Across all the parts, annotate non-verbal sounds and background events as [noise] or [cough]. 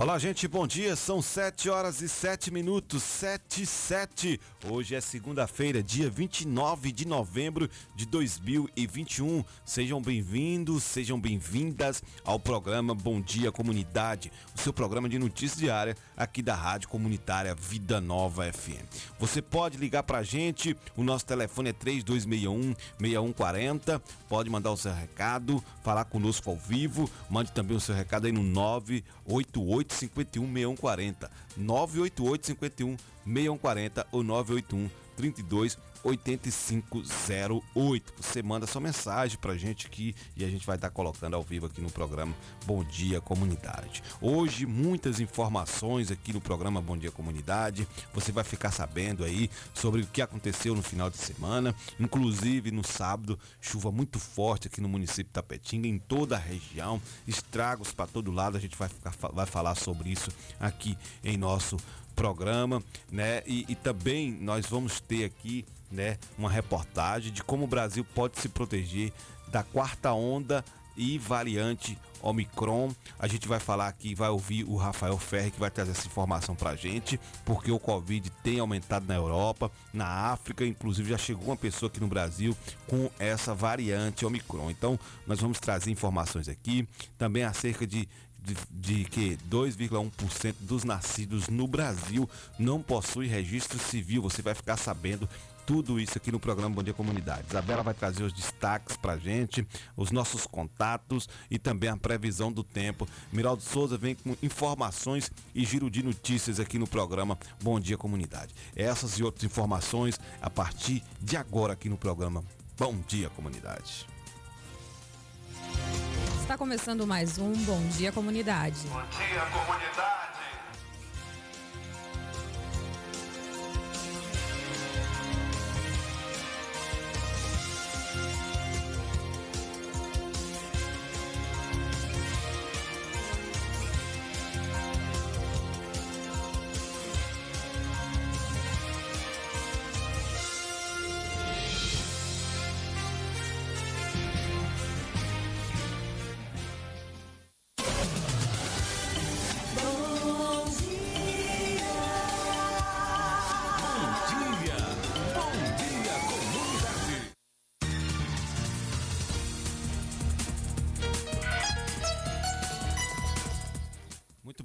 Olá, gente, bom dia. São 7 horas e 7 minutos, 7 e 7. Hoje é segunda-feira, dia 29 de novembro de 2021. Sejam bem-vindos, sejam bem-vindas ao programa Bom Dia Comunidade, o seu programa de notícias diária aqui da Rádio Comunitária Vida Nova FM. Você pode ligar pra gente, o nosso telefone é 3261 6140. Pode mandar o seu recado, falar conosco ao vivo. Mande também o seu recado aí no 988 51 6140. 988 51 6140 ou 981 32 8508. Você manda sua mensagem pra gente aqui e a gente vai estar colocando ao vivo aqui no programa Bom Dia Comunidade. Hoje, muitas informações aqui no programa Bom Dia Comunidade. Você vai ficar sabendo aí sobre o que aconteceu no final de semana, inclusive no sábado, chuva muito forte aqui no município de Tapetinga, em toda a região, estragos para todo lado. A gente vai, ficar, vai falar sobre isso aqui em nosso programa, né? E, e, também nós vamos ter aqui, né, uma reportagem de como o Brasil pode se proteger da quarta onda e variante Omicron. A gente vai falar aqui, vai ouvir o Rafael Ferri que vai trazer essa informação pra gente, porque o Covid tem aumentado na Europa, na África, inclusive já chegou uma pessoa aqui no Brasil com essa variante Omicron. Então, nós vamos trazer informações aqui, também acerca de de, de que 2,1% dos nascidos no Brasil não possui registro civil. Você vai ficar sabendo tudo isso aqui no programa Bom Dia Comunidade. Isabela vai trazer os destaques pra gente, os nossos contatos e também a previsão do tempo. Miraldo Souza vem com informações e giro de notícias aqui no programa Bom Dia Comunidade. Essas e outras informações a partir de agora aqui no programa Bom Dia Comunidade. Está começando mais um Bom Dia Comunidade. Bom dia, comunidade.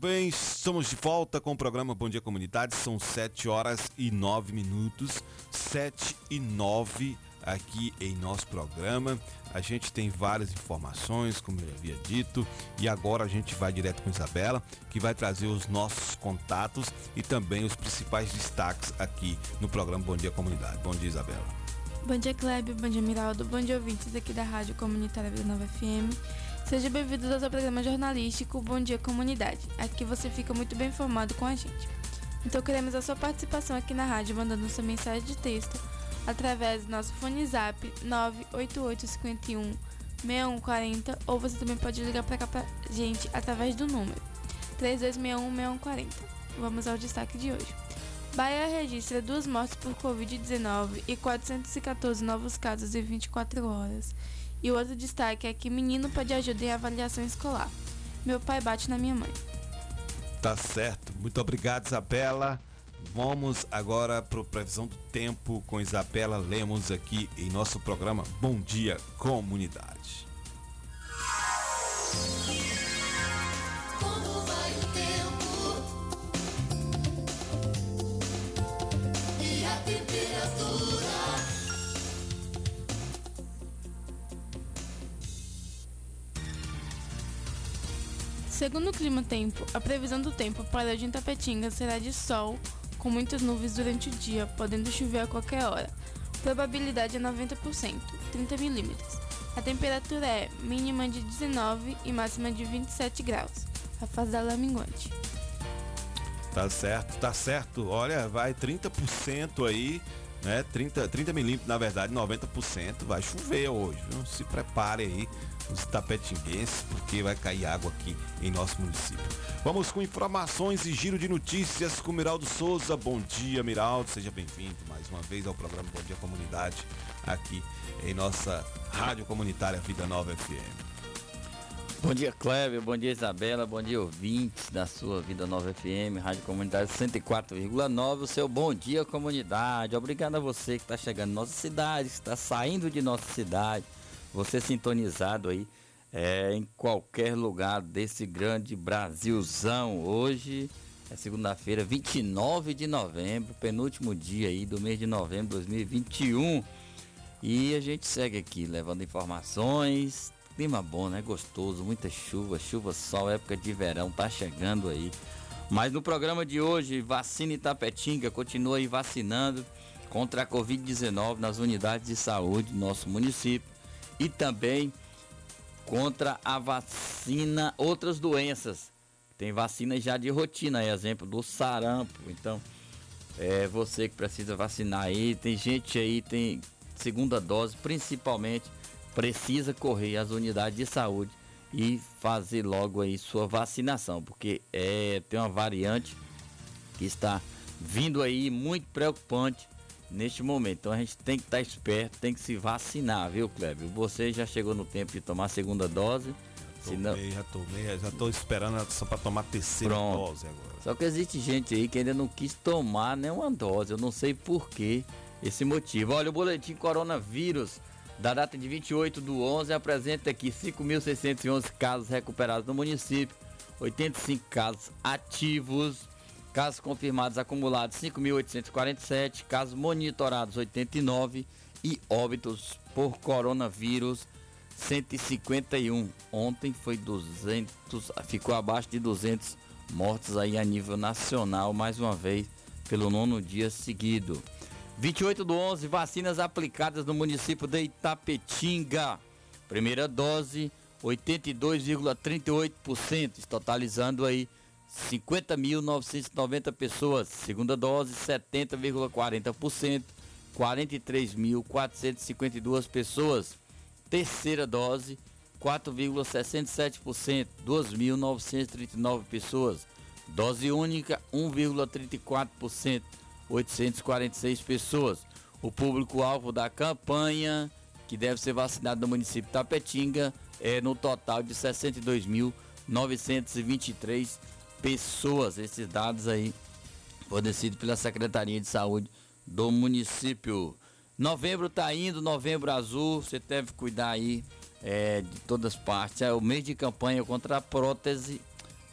Bem, estamos de volta com o programa Bom Dia Comunidade. São 7 horas e 9 minutos. 7 e 9 aqui em nosso programa. A gente tem várias informações, como eu havia dito, e agora a gente vai direto com Isabela, que vai trazer os nossos contatos e também os principais destaques aqui no programa Bom Dia Comunidade. Bom dia, Isabela. Bom dia, Kleber. Bom dia, Miraldo. Bom dia, ouvintes aqui da Rádio Comunitária Vida Nova FM. Seja bem-vindo ao seu programa jornalístico Bom Dia Comunidade. Aqui você fica muito bem informado com a gente. Então queremos a sua participação aqui na rádio, mandando sua mensagem de texto através do nosso fone zap 98851 6140 ou você também pode ligar para cá pra gente através do número 3261 6140. Vamos ao destaque de hoje. Bahia registra duas mortes por Covid-19 e 414 novos casos em 24 horas. E o outro destaque é que menino pede ajuda em avaliação escolar. Meu pai bate na minha mãe. Tá certo. Muito obrigado, Isabela. Vamos agora para a previsão do tempo com Isabela Lemos aqui em nosso programa Bom Dia Comunidade. Segundo o Clima Tempo, a previsão do tempo para hoje em Tapetinga será de sol, com muitas nuvens durante o dia, podendo chover a qualquer hora. Probabilidade é 90%, 30 milímetros. A temperatura é mínima de 19 e máxima de 27 graus. A fase da lua minguante. Tá certo, tá certo. Olha, vai 30% aí, né? 30, 30 milímetros, na verdade, 90%. Vai chover hoje, viu? Se prepare aí os tapetinguenses, porque vai cair água aqui em nosso município. Vamos com informações e giro de notícias com Miraldo Souza. Bom dia, Miraldo. Seja bem-vindo mais uma vez ao programa Bom Dia Comunidade, aqui em nossa rádio comunitária Vida Nova FM. Bom dia, Kleber. Bom dia, Isabela. Bom dia, ouvintes da sua Vida Nova FM, Rádio Comunidade 104,9. O seu bom dia, comunidade. Obrigado a você que está chegando em nossa cidade, que está saindo de nossa cidade. Você sintonizado aí é, em qualquer lugar desse grande Brasilzão. Hoje é segunda-feira, 29 de novembro, penúltimo dia aí do mês de novembro de 2021. E a gente segue aqui levando informações, Clima bom, né? Gostoso, muita chuva, chuva, sol, época de verão, tá chegando aí. Mas no programa de hoje, vacina Itapetinga continua aí vacinando contra a Covid-19 nas unidades de saúde do nosso município e também contra a vacina, outras doenças. Tem vacina já de rotina, exemplo do sarampo. Então, é você que precisa vacinar aí. Tem gente aí, tem segunda dose, principalmente precisa correr às unidades de saúde e fazer logo aí sua vacinação, porque é, tem uma variante que está vindo aí muito preocupante neste momento. Então a gente tem que estar esperto, tem que se vacinar, viu, Kleber? Você já chegou no tempo de tomar a segunda dose. Tomei, senão... já tomei, já estou esperando só para tomar a terceira Pronto. dose agora. Só que existe gente aí que ainda não quis tomar nenhuma dose, eu não sei por que esse motivo. Olha, o boletim coronavírus da data de 28 do 11 apresenta aqui 5.611 casos recuperados no município, 85 casos ativos, casos confirmados acumulados 5.847, casos monitorados 89 e óbitos por coronavírus 151. Ontem foi 200, ficou abaixo de 200 mortos aí a nível nacional mais uma vez pelo nono dia seguido. 28 do 11, vacinas aplicadas no município de Itapetinga. Primeira dose, 82,38%, totalizando aí 50.990 pessoas. Segunda dose, 70,40%, 43.452 pessoas. Terceira dose, 4,67%, 2.939 pessoas. Dose única, 1,34%. 846 pessoas. O público-alvo da campanha, que deve ser vacinado no município de Tapetinga, é no total de 62.923 pessoas. Esses dados aí fornecidos pela Secretaria de Saúde do município. Novembro está indo, novembro azul, você deve cuidar aí é, de todas as partes. É o mês de campanha contra a prótese,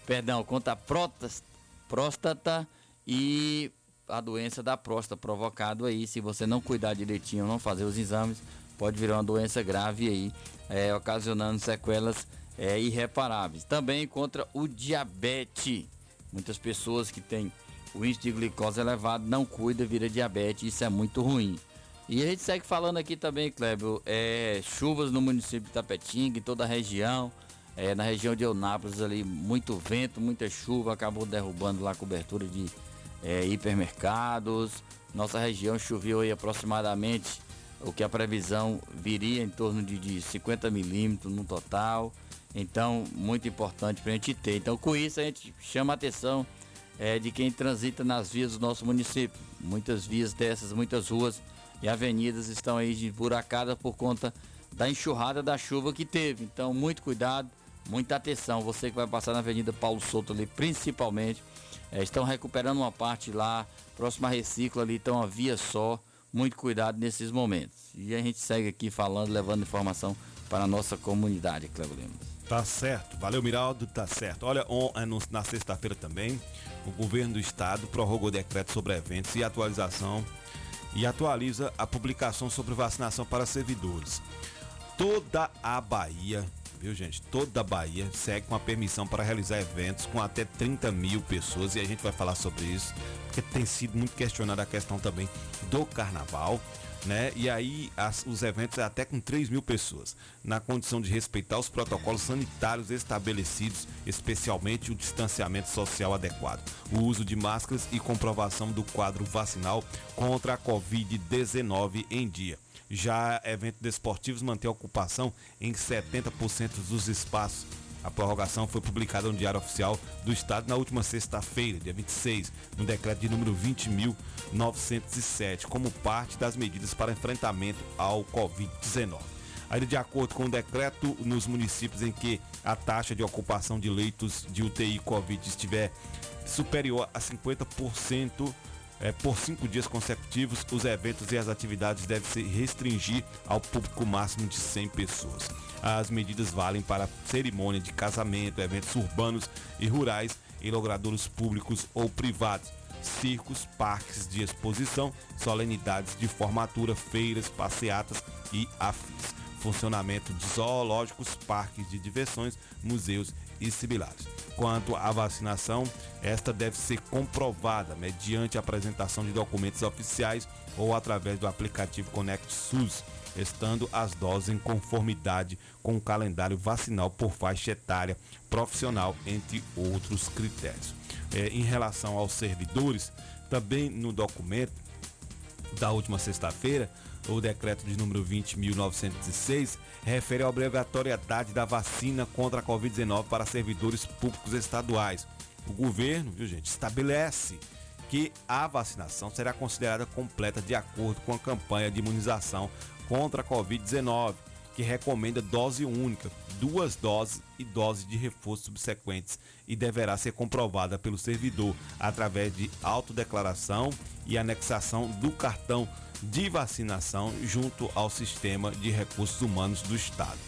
perdão, contra a prótese, próstata e a doença da próstata provocado aí, se você não cuidar direitinho, não fazer os exames, pode virar uma doença grave aí, é, ocasionando sequelas é, irreparáveis. Também contra o diabetes. Muitas pessoas que têm o índice de glicose elevado não cuida, vira diabetes, isso é muito ruim. E a gente segue falando aqui também, Kleber, é, chuvas no município de Tapetinga, em toda a região, é, na região de Eunápolis ali, muito vento, muita chuva, acabou derrubando lá a cobertura de é, hipermercados. Nossa região choveu aí aproximadamente o que a previsão viria em torno de, de 50 milímetros no total. Então, muito importante para a gente ter. Então, com isso, a gente chama a atenção é, de quem transita nas vias do nosso município. Muitas vias dessas, muitas ruas e avenidas estão aí buracadas por conta da enxurrada da chuva que teve. Então, muito cuidado, muita atenção. Você que vai passar na Avenida Paulo Souto ali, principalmente, é, estão recuperando uma parte lá, próxima a Recicla ali, então a via só. Muito cuidado nesses momentos. E a gente segue aqui falando, levando informação para a nossa comunidade, Cleber Lemos. Tá certo, valeu Miraldo, tá certo. Olha, on, é na sexta-feira também, o governo do estado prorrogou decreto sobre eventos e atualização e atualiza a publicação sobre vacinação para servidores. Toda a Bahia viu gente? Toda a Bahia segue com a permissão para realizar eventos com até 30 mil pessoas e a gente vai falar sobre isso, porque tem sido muito questionada a questão também do carnaval. Né? E aí as, os eventos é até com 3 mil pessoas, na condição de respeitar os protocolos sanitários estabelecidos, especialmente o distanciamento social adequado, o uso de máscaras e comprovação do quadro vacinal contra a Covid-19 em dia. Já eventos desportivos mantém a ocupação em 70% dos espaços. A prorrogação foi publicada no Diário Oficial do Estado na última sexta-feira, dia 26, no decreto de número 20.907, como parte das medidas para enfrentamento ao Covid-19. Ainda de acordo com o decreto, nos municípios em que a taxa de ocupação de leitos de UTI Covid estiver superior a 50%, é, por cinco dias consecutivos, os eventos e as atividades devem se restringir ao público máximo de 100 pessoas. As medidas valem para cerimônia de casamento, eventos urbanos e rurais em logradouros públicos ou privados, circos, parques de exposição, solenidades de formatura, feiras, passeatas e afins. Funcionamento de zoológicos, parques de diversões, museus e similares. Quanto à vacinação, esta deve ser comprovada mediante apresentação de documentos oficiais ou através do aplicativo Conect SUS, estando as doses em conformidade com o calendário vacinal por faixa etária profissional, entre outros critérios. É, em relação aos servidores, também no documento da última sexta-feira, o decreto de número 20.906 refere à obrigatoriedade da vacina contra a Covid-19 para servidores públicos estaduais. O governo, viu gente, estabelece que a vacinação será considerada completa de acordo com a campanha de imunização contra a Covid-19, que recomenda dose única, duas doses e doses de reforço subsequentes e deverá ser comprovada pelo servidor através de autodeclaração e anexação do cartão de vacinação junto ao sistema de recursos humanos do Estado.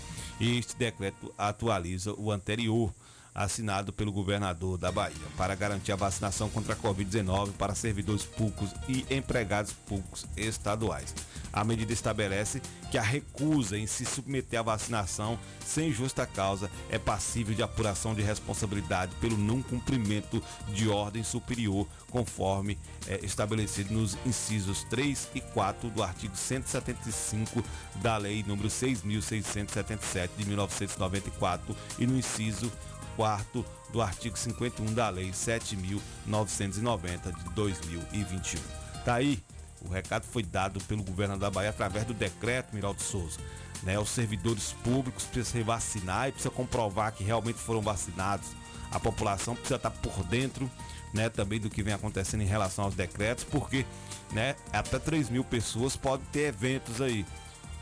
Este decreto atualiza o anterior, assinado pelo governador da Bahia, para garantir a vacinação contra a Covid-19 para servidores públicos e empregados públicos estaduais. A medida estabelece que a recusa em se submeter à vacinação sem justa causa é passível de apuração de responsabilidade pelo não cumprimento de ordem superior, conforme é, estabelecido nos incisos 3 e 4 do artigo 175 da Lei número 6.677 de 1994 e no inciso 4 do artigo 51 da Lei 7.990 de 2021. Tá aí o recado foi dado pelo governo da Bahia através do decreto Miraldo Souza. Né, os servidores públicos precisam se vacinar e precisa comprovar que realmente foram vacinados. A população precisa estar por dentro né, também do que vem acontecendo em relação aos decretos, porque né, até 3 mil pessoas podem ter eventos aí.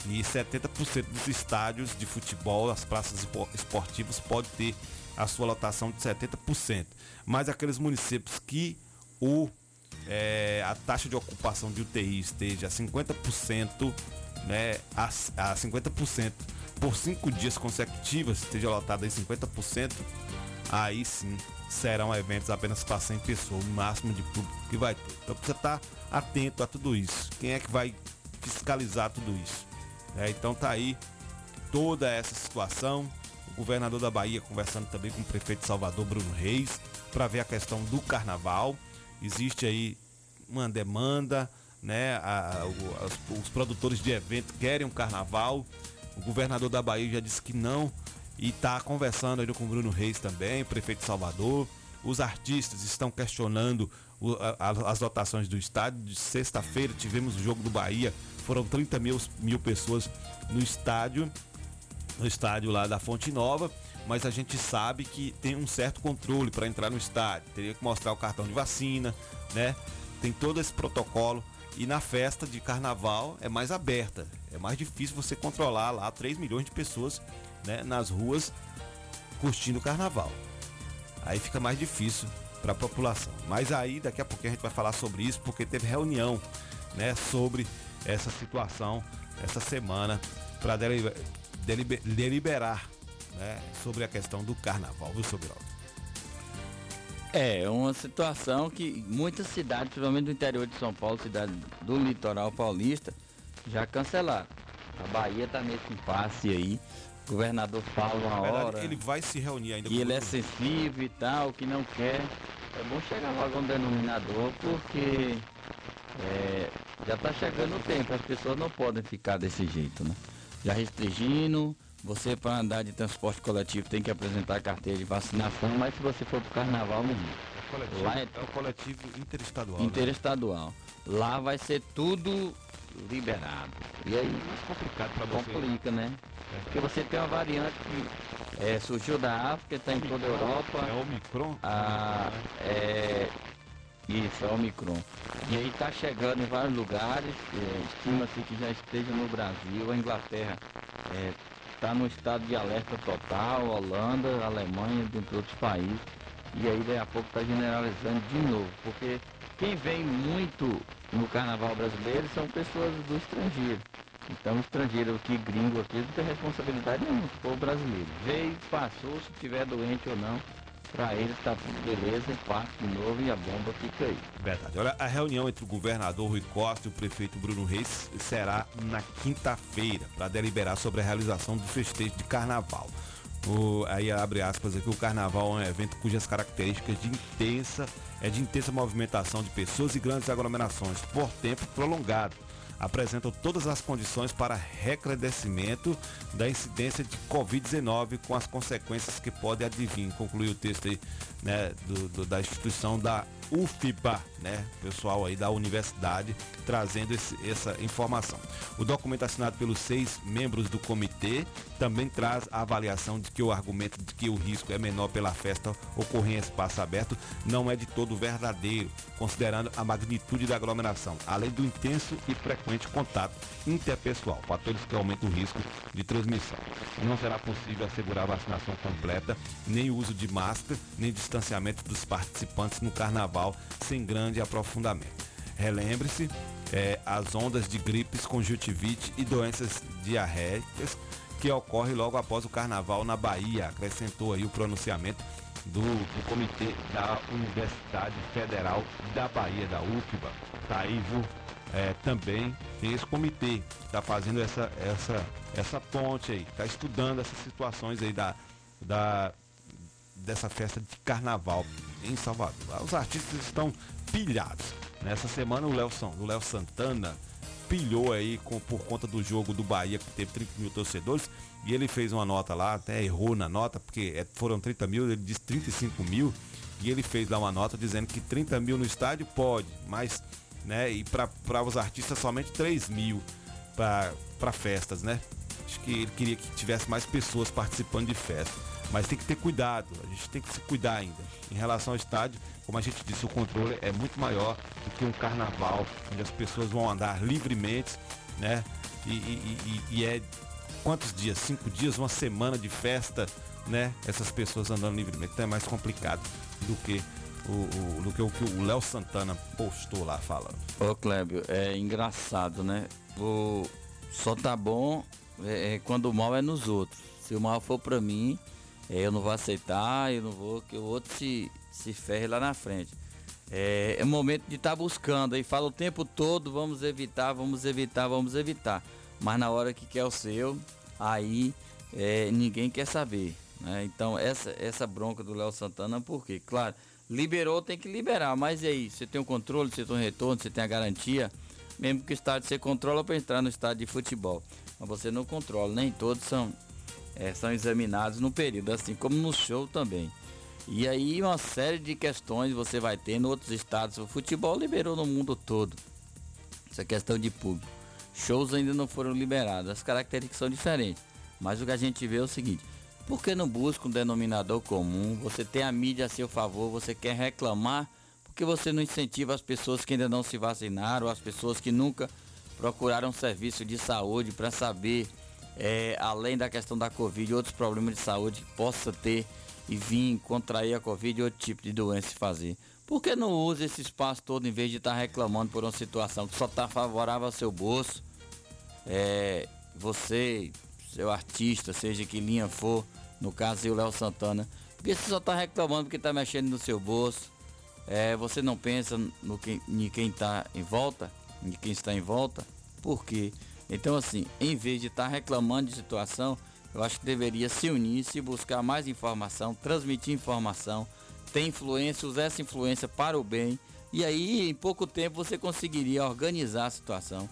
E 70% dos estádios de futebol, as praças esportivas, pode ter a sua lotação de 70%. Mas aqueles municípios que o é, a taxa de ocupação de UTI esteja a 50%, né, a, a 50% por cinco dias consecutivos, esteja lotada em 50%, aí sim serão eventos apenas para 100 pessoas, o máximo de público que vai ter. Então precisa estar atento a tudo isso. Quem é que vai fiscalizar tudo isso? É, então tá aí toda essa situação. O governador da Bahia conversando também com o prefeito de Salvador, Bruno Reis, para ver a questão do carnaval existe aí uma demanda, né? A, a, os, os produtores de evento querem um carnaval. O governador da Bahia já disse que não e está conversando aí com o Bruno Reis também, prefeito de Salvador. Os artistas estão questionando o, a, as lotações do estádio. De sexta-feira tivemos o jogo do Bahia, foram 30 mil, mil pessoas no estádio, no estádio lá da Fonte Nova mas a gente sabe que tem um certo controle para entrar no estádio. Teria que mostrar o cartão de vacina, né? Tem todo esse protocolo. E na festa de carnaval é mais aberta. É mais difícil você controlar lá 3 milhões de pessoas né, nas ruas curtindo o carnaval. Aí fica mais difícil para a população. Mas aí daqui a pouco a gente vai falar sobre isso, porque teve reunião né, sobre essa situação essa semana para deliberar né, sobre a questão do carnaval, viu, Sobiraldo? É, uma situação que muitas cidades, principalmente do interior de São Paulo, cidades do litoral paulista, já cancelaram. A Bahia está nesse impasse aí. O governador fala uma verdade, hora. Ele vai se reunir ainda. Que ele é sensível e tal, que não quer. É bom chegar logo um denominador, porque é, já está chegando o tempo, as pessoas não podem ficar desse jeito, né? Já restringindo, você para andar de transporte coletivo tem que apresentar carteira de vacinação, mas se você for para o carnaval não. É coletivo, Lá é, é o coletivo interestadual. Né? Interestadual. Né? Lá vai ser tudo liberado. E aí mais complicado para você. Complica, né? É. Porque você tem uma variante que é, surgiu da África, está em toda a Europa. É o Omicron? A, é, isso, é Omicron. E aí está chegando em vários lugares, é, estima-se que já esteja no Brasil, a Inglaterra está no estado de alerta total, Holanda, Alemanha, dentre outros países. E aí daqui a pouco está generalizando de novo, porque quem vem muito no carnaval brasileiro são pessoas do estrangeiro. Então estrangeiro aqui, gringo aqui, não tem responsabilidade nenhuma, o povo brasileiro. Veio, passou, se tiver doente ou não, para ele tudo beleza, passa de novo e a bomba fica aí. Verdade. Olha, a reunião entre o governador Rui Costa e o prefeito Bruno Reis será na quinta-feira para deliberar sobre a realização do festejo de carnaval. O, aí abre aspas aqui, o carnaval é um evento cujas características de intensa, é de intensa movimentação de pessoas e grandes aglomerações por tempo prolongado apresentam todas as condições para recrudescimento da incidência de Covid-19 com as consequências que podem advir. Concluiu o texto aí, né, do, do, da instituição da UFBA, né, pessoal aí da universidade, trazendo esse, essa informação. O documento assinado pelos seis membros do comitê também traz a avaliação de que o argumento de que o risco é menor pela festa ocorrer em espaço aberto não é de todo verdadeiro, considerando a magnitude da aglomeração, além do intenso e frequente contato interpessoal, fatores que aumentam o risco de transmissão. Não será possível assegurar a vacinação completa, nem o uso de máscara, nem distanciamento dos participantes no carnaval sem grande aprofundamento. Relembre-se, é, as ondas de gripes, conjuntivite e doenças diarreicas que ocorrem logo após o carnaval na Bahia, acrescentou aí o pronunciamento do, do Comitê da Universidade Federal da Bahia, da UFBA. Tá aí, viu? É, também tem esse comitê que está fazendo essa, essa, essa ponte aí, está estudando essas situações aí da, da, dessa festa de carnaval em Salvador. Os artistas estão pilhados. Nessa semana o Léo, o Léo Santana pilhou aí com, por conta do jogo do Bahia, que teve 30 mil torcedores, e ele fez uma nota lá, até errou na nota, porque é, foram 30 mil, ele disse 35 mil, e ele fez lá uma nota dizendo que 30 mil no estádio pode, mas, né, e para os artistas somente 3 mil para festas, né? Acho que ele queria que tivesse mais pessoas participando de festa. Mas tem que ter cuidado, a gente tem que se cuidar ainda. Em relação ao estádio, como a gente disse, o controle é muito maior do que um carnaval, onde as pessoas vão andar livremente, né? E, e, e, e é quantos dias? Cinco dias, uma semana de festa, né? Essas pessoas andando livremente. Então é mais complicado do que o, o, do que o Léo Santana postou lá falando. Ô Clébio, é engraçado, né? O, só tá bom é, é, quando o mal é nos outros. Se o mal for para mim, é, eu não vou aceitar, eu não vou que o outro se, se ferre lá na frente. É, é momento de estar tá buscando, aí fala o tempo todo, vamos evitar, vamos evitar, vamos evitar. Mas na hora que quer o seu, aí é, ninguém quer saber. Né? Então essa, essa bronca do Léo Santana, por quê? Claro, liberou, tem que liberar, mas e aí? Você tem o controle, você tem um retorno, você tem a garantia, mesmo que o estádio você controla para entrar no estádio de futebol. Mas você não controla, nem todos são é, são examinados no período, assim como no show também. E aí uma série de questões você vai ter em outros estados. O futebol liberou no mundo todo. Essa questão de público. Shows ainda não foram liberados. As características são diferentes. Mas o que a gente vê é o seguinte. Por que não busca um denominador comum? Você tem a mídia a seu favor, você quer reclamar porque você não incentiva as pessoas que ainda não se vacinaram, as pessoas que nunca procuraram serviço de saúde para saber é, além da questão da Covid, outros problemas de saúde que possa ter e vir contrair a Covid e outro tipo de doença e fazer. Por que não usa esse espaço todo em vez de estar tá reclamando por uma situação que só está favorável ao seu bolso? É, você, seu artista, seja que linha for, no caso o Léo Santana, porque você só está reclamando porque está mexendo no seu bolso. É, você não pensa no que, em quem está em volta, em quem está em volta, por quê? Então, assim, em vez de estar tá reclamando de situação, eu acho que deveria se unir, se buscar mais informação, transmitir informação, ter influência, usar essa influência para o bem. E aí, em pouco tempo, você conseguiria organizar a situação,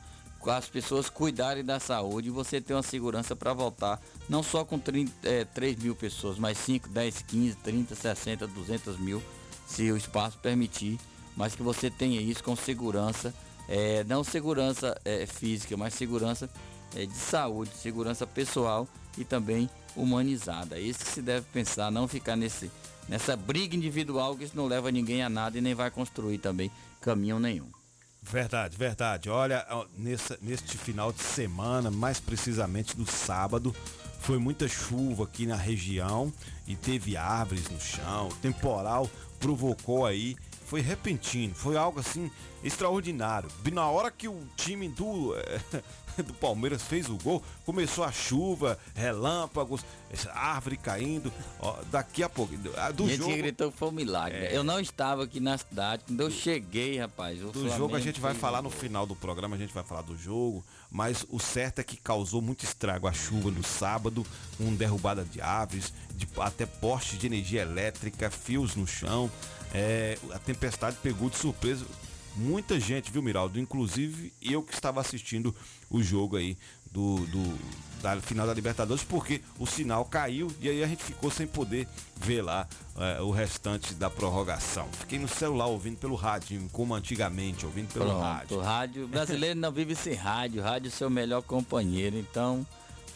as pessoas cuidarem da saúde e você ter uma segurança para voltar, não só com 30, é, 3 mil pessoas, mas 5, 10, 15, 30, 60, 200 mil, se o espaço permitir, mas que você tenha isso com segurança é, não segurança é, física, mas segurança é, de saúde, segurança pessoal e também humanizada. É isso que se deve pensar, não ficar nesse, nessa briga individual que isso não leva ninguém a nada e nem vai construir também caminho nenhum. Verdade, verdade. Olha, nessa, neste final de semana, mais precisamente no sábado, foi muita chuva aqui na região e teve árvores no chão. O temporal provocou aí, foi repentino, foi algo assim extraordinário. Na hora que o time do, eh, [laughs] do Palmeiras fez o gol, começou a chuva, relâmpagos, essa árvore caindo. Ó, daqui a pouco, do a gente jogo, gritou foi um milagre. né? Eu não estava aqui na cidade. Quando eu cheguei, rapaz. o Do jogo a Flamengo gente vai falar no final do programa, a gente vai falar do jogo, mas o certo é que causou muito estrago a chuva no sábado, com derrubada de árvores, de, até postes de energia elétrica, fios no chão. É, a tempestade pegou de surpresa muita gente, viu, Miraldo? Inclusive eu que estava assistindo o jogo aí do, do- da final da Libertadores, porque o sinal caiu e aí a gente ficou sem poder ver lá é, o restante da prorrogação. Fiquei no celular ouvindo pelo rádio, como antigamente, ouvindo pelo Pronto, rádio. rádio. brasileiro não vive sem rádio. Rádio é seu melhor companheiro. Então,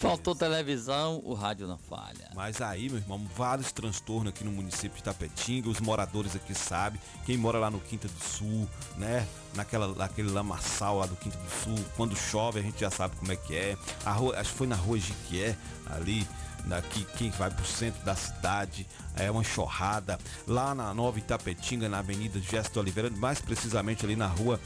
faltou televisão, o rádio não falha. Mas aí, meu irmão, vários transtornos aqui no município de Tapetinga, os moradores aqui sabem, quem mora lá no Quinta do Sul, né? Naquela, naquele lamaçal lá do Quinta do Sul, quando chove a gente já sabe como é que é. A rua, acho que foi na rua Jiquié, ali, daqui, quem vai pro centro da cidade, é uma enxurrada. Lá na Nova Itapetinga, na Avenida Gesto Oliveira, mais precisamente ali na rua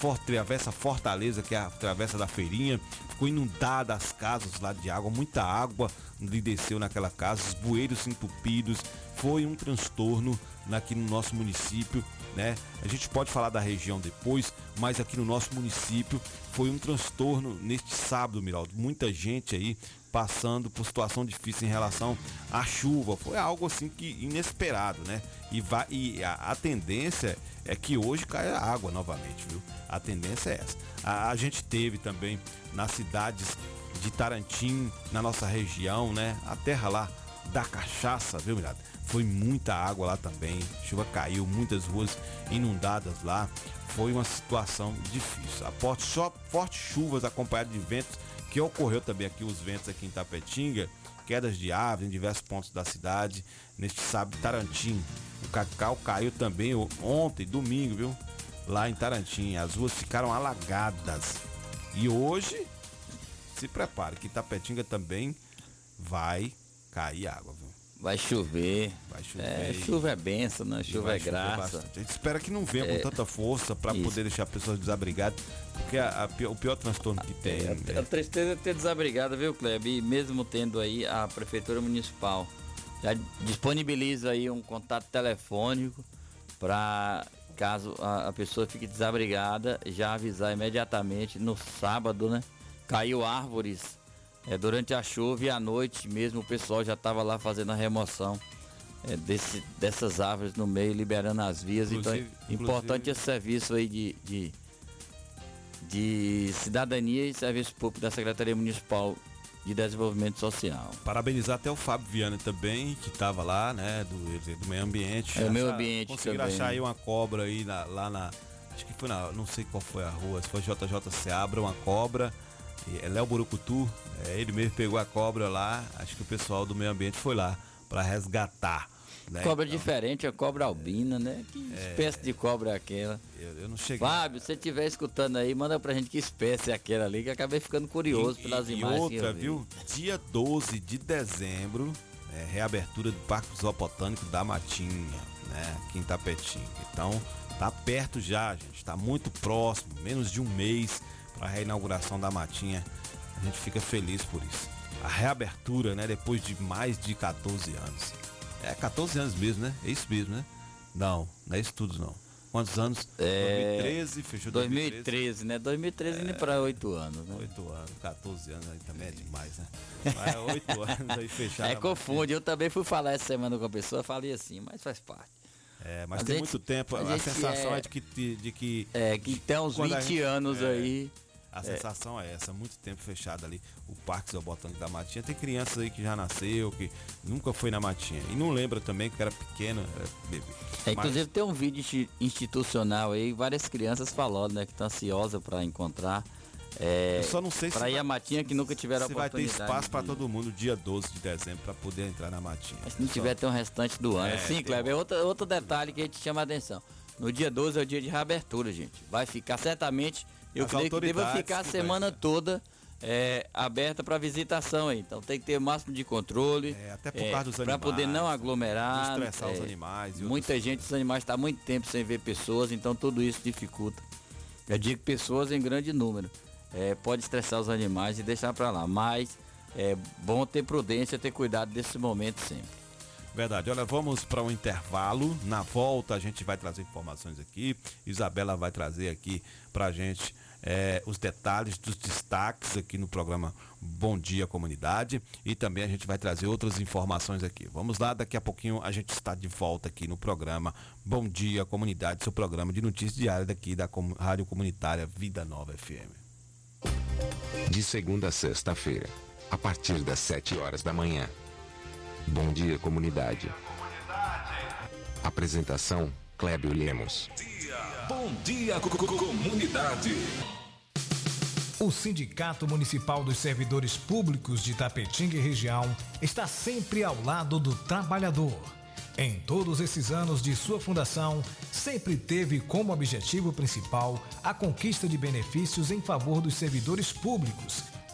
For, travessa Fortaleza, que é a travessa da feirinha, ficou inundada as casas lá de água, muita água lhe desceu naquela casa, os bueiros entupidos, foi um transtorno aqui no nosso município, né? A gente pode falar da região depois, mas aqui no nosso município foi um transtorno neste sábado, Miraldo. Muita gente aí passando por situação difícil em relação à chuva. Foi algo assim que inesperado, né? E, vai, e a, a tendência é que hoje caia água novamente, viu? A tendência é essa. A, a gente teve também nas cidades de Tarantim, na nossa região, né? A terra lá da cachaça, viu, mirado? Foi muita água lá também. Chuva caiu, muitas ruas inundadas lá. Foi uma situação difícil. Após só fortes chuvas acompanhadas de ventos, que ocorreu também aqui os ventos aqui em Tapetinga, quedas de árvores em diversos pontos da cidade. Neste sábado, Tarantim, o cacau caiu também ontem, domingo, viu? Lá em Tarantim, as ruas ficaram alagadas. E hoje, se prepare, que Tapetinga também vai cair água? Vai chover. Vai chover. É, chuva é benção, né? Chuva é graça. bastante. A gente espera que não venha com tanta força para poder deixar pessoas desabrigadas, porque a- a o pior transtorno que tem É, a tristeza é ter desabrigado, viu, Kleber? E mesmo tendo aí a Prefeitura Municipal já disponibiliza aí um contato telefônico para caso a, a pessoa fique desabrigada, já avisar imediatamente no sábado, né? Caiu árvores é, durante a chuva e à noite mesmo o pessoal já estava lá fazendo a remoção é, desse, dessas árvores no meio, liberando as vias. então, Inclusive- importante inclusive- esse serviço aí de- de, de cidadania e serviço público da Secretaria Municipal de Desenvolvimento Social. Parabenizar até o Fábio Viana também, que estava lá, né, do, do meio ambiente. É, o meio Achar- ambiente Conseguiram também. achar aí uma cobra aí na- lá na. Acho que foi na. Não sei qual foi a rua, se foi JJ Seabra, uma cobra. E é Léo Burucutu, é, ele mesmo pegou a cobra lá. Acho que o pessoal do meio ambiente foi lá para resgatar. Né? Cobra Então, diferente, a cobra albina, né? Que espécie de cobra é aquela? Eu, eu não cheguei. Fábio, se você estiver escutando aí, manda pra gente que espécie é aquela ali, que eu acabei ficando curioso E- pelas e, imagens. que outra, viu? Dia 12 de dezembro, é, reabertura do Parque Zoobotânico da Matinha, né? Aqui em Tapetinga. Então, tá perto já, gente. Tá muito próximo, menos de um mês a reinauguração da Matinha. A gente fica feliz por isso. A reabertura, né? Depois de mais de 14 anos. É 14 anos mesmo, né? É isso mesmo, né? Não, não é isso tudo não. Quantos anos? É, 2013, fechou 2013. 2013, né? 2013 indo pra 8 anos, né? 8 anos, 14 anos aí também é demais, né? Mas 8 [laughs] anos aí fechado. É, confunde. Eu também fui falar essa semana com a pessoa, falei assim, mas faz parte. É, mas A tem gente- muito tempo. a A, sensação é- é, de, que, de, que. É, que tem uns Quando a 20 gente- anos é. aí. A sensação é essa, muito tempo fechado ali. O Parque Zoobotânico da Matinha. Tem crianças aí que já nasceu, que nunca foi na Matinha. E não lembra também que era pequeno, era bebê. É, Mas- inclusive tem um vídeo insti- institucional aí, várias crianças falando, né, que estão ansiosas para encontrar. É, só não sei se para ir vai- a matinha que nunca tiveram se vai ter oportunidade. espaço para todo mundo dia 12 de dezembro para poder entrar na Matinha. Mas se não Só. tiver, tem o restante do ano. É, Sim, Kleber, é outro, outro detalhe que a gente chama a atenção. No dia 12 é o dia de reabertura, gente. Vai ficar certamente, eu As creio que deva ficar a semana né? toda é, aberta para visitação aí. Então tem que ter o máximo de controle. É, até por causa dos Para poder não animais, aglomerar. não estressar os animais Muita gente, os animais estão há muito tempo sem ver pessoas, então tudo isso dificulta. Eu digo pessoas em grande número. É, pode estressar os animais e deixar para lá. Mas é bom ter prudência, ter cuidado desse momento sempre. Verdade. Olha, vamos para um intervalo. Na volta a gente vai trazer informações aqui. Isabela vai trazer aqui pra gente eh, os detalhes dos destaques aqui no programa Bom Dia Comunidade. E também a gente vai trazer outras informações aqui. Vamos lá, daqui a pouquinho a gente está de volta aqui no programa Bom Dia Comunidade, seu programa de notícias diárias daqui da Com- Rádio Comunitária Vida Nova FM. De segunda a sexta-feira, a partir das 7 horas da manhã. Bom dia, comunidade. Apresentação: Clébio Lemos. Bom dia, co- co- comunidade. O Sindicato Municipal dos Servidores Públicos de Tapetinga e região está sempre ao lado do trabalhador. Em todos esses anos de sua fundação, sempre teve como objetivo principal a conquista de benefícios em favor dos servidores públicos.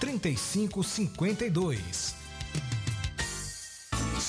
3552.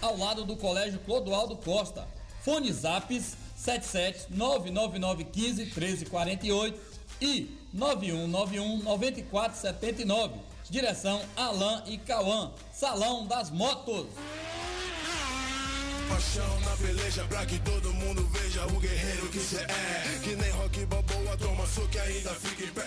ao lado do Colégio Clodoaldo Costa. Fone Zaps 77 99915 1348 e 9191 9479. Direção Alain e Cauã. Salão das Motos. Paixão na peleja pra que todo mundo veja o guerreiro que cê é. Que nem rock balboa, toma soco e ainda fica em pé.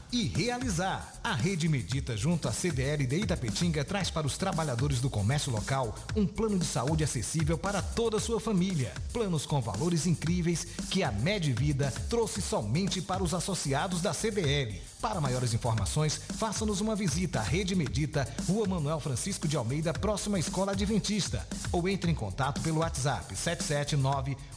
e realizar. A Rede Medita, junto à CDL de Itapetinga, traz para os trabalhadores do comércio local um plano de saúde acessível para toda a sua família. Planos com valores incríveis que a Medvida trouxe somente para os associados da CDL. Para maiores informações, faça-nos uma visita à Rede Medita, Rua Manuel Francisco de Almeida, próxima à Escola Adventista. Ou entre em contato pelo WhatsApp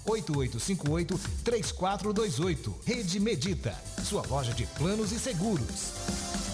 779-8858-3428. Rede Medita, sua loja de planos e seguros. Seguros.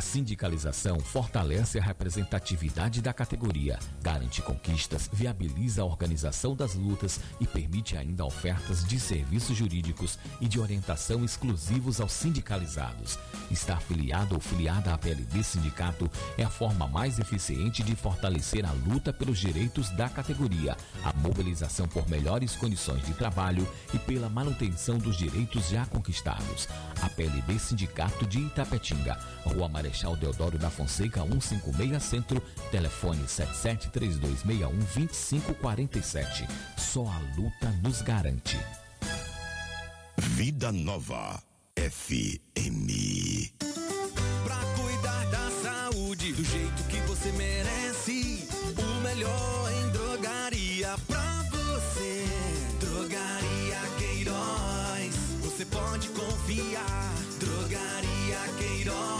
A sindicalização fortalece a representatividade da categoria, garante conquistas, viabiliza a organização das lutas e permite ainda ofertas de serviços jurídicos e de orientação exclusivos aos sindicalizados. Estar afiliado ou filiada à PLD Sindicato é a forma mais eficiente de fortalecer a luta pelos direitos da categoria, a mobilização por melhores condições de trabalho e pela manutenção dos direitos já conquistados. A PLD Sindicato de Itapetinga, Rua Marechal Deodoro da Fonseca 156 Centro, telefone 7732612547. Só a luta nos garante. Vida Nova FM. Pra cuidar da saúde do jeito que você merece. O melhor em drogaria pra você. Drogaria Queiroz. Você pode confiar. Drogaria Queiroz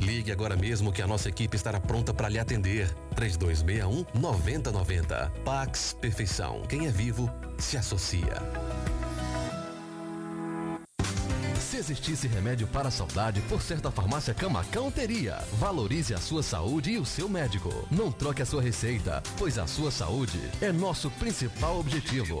Ligue agora mesmo que a nossa equipe estará pronta para lhe atender. 3261 9090. Pax Perfeição. Quem é vivo se associa. Se existisse remédio para a saudade, por certa farmácia Camacão teria. Valorize a sua saúde e o seu médico. Não troque a sua receita, pois a sua saúde é nosso principal objetivo.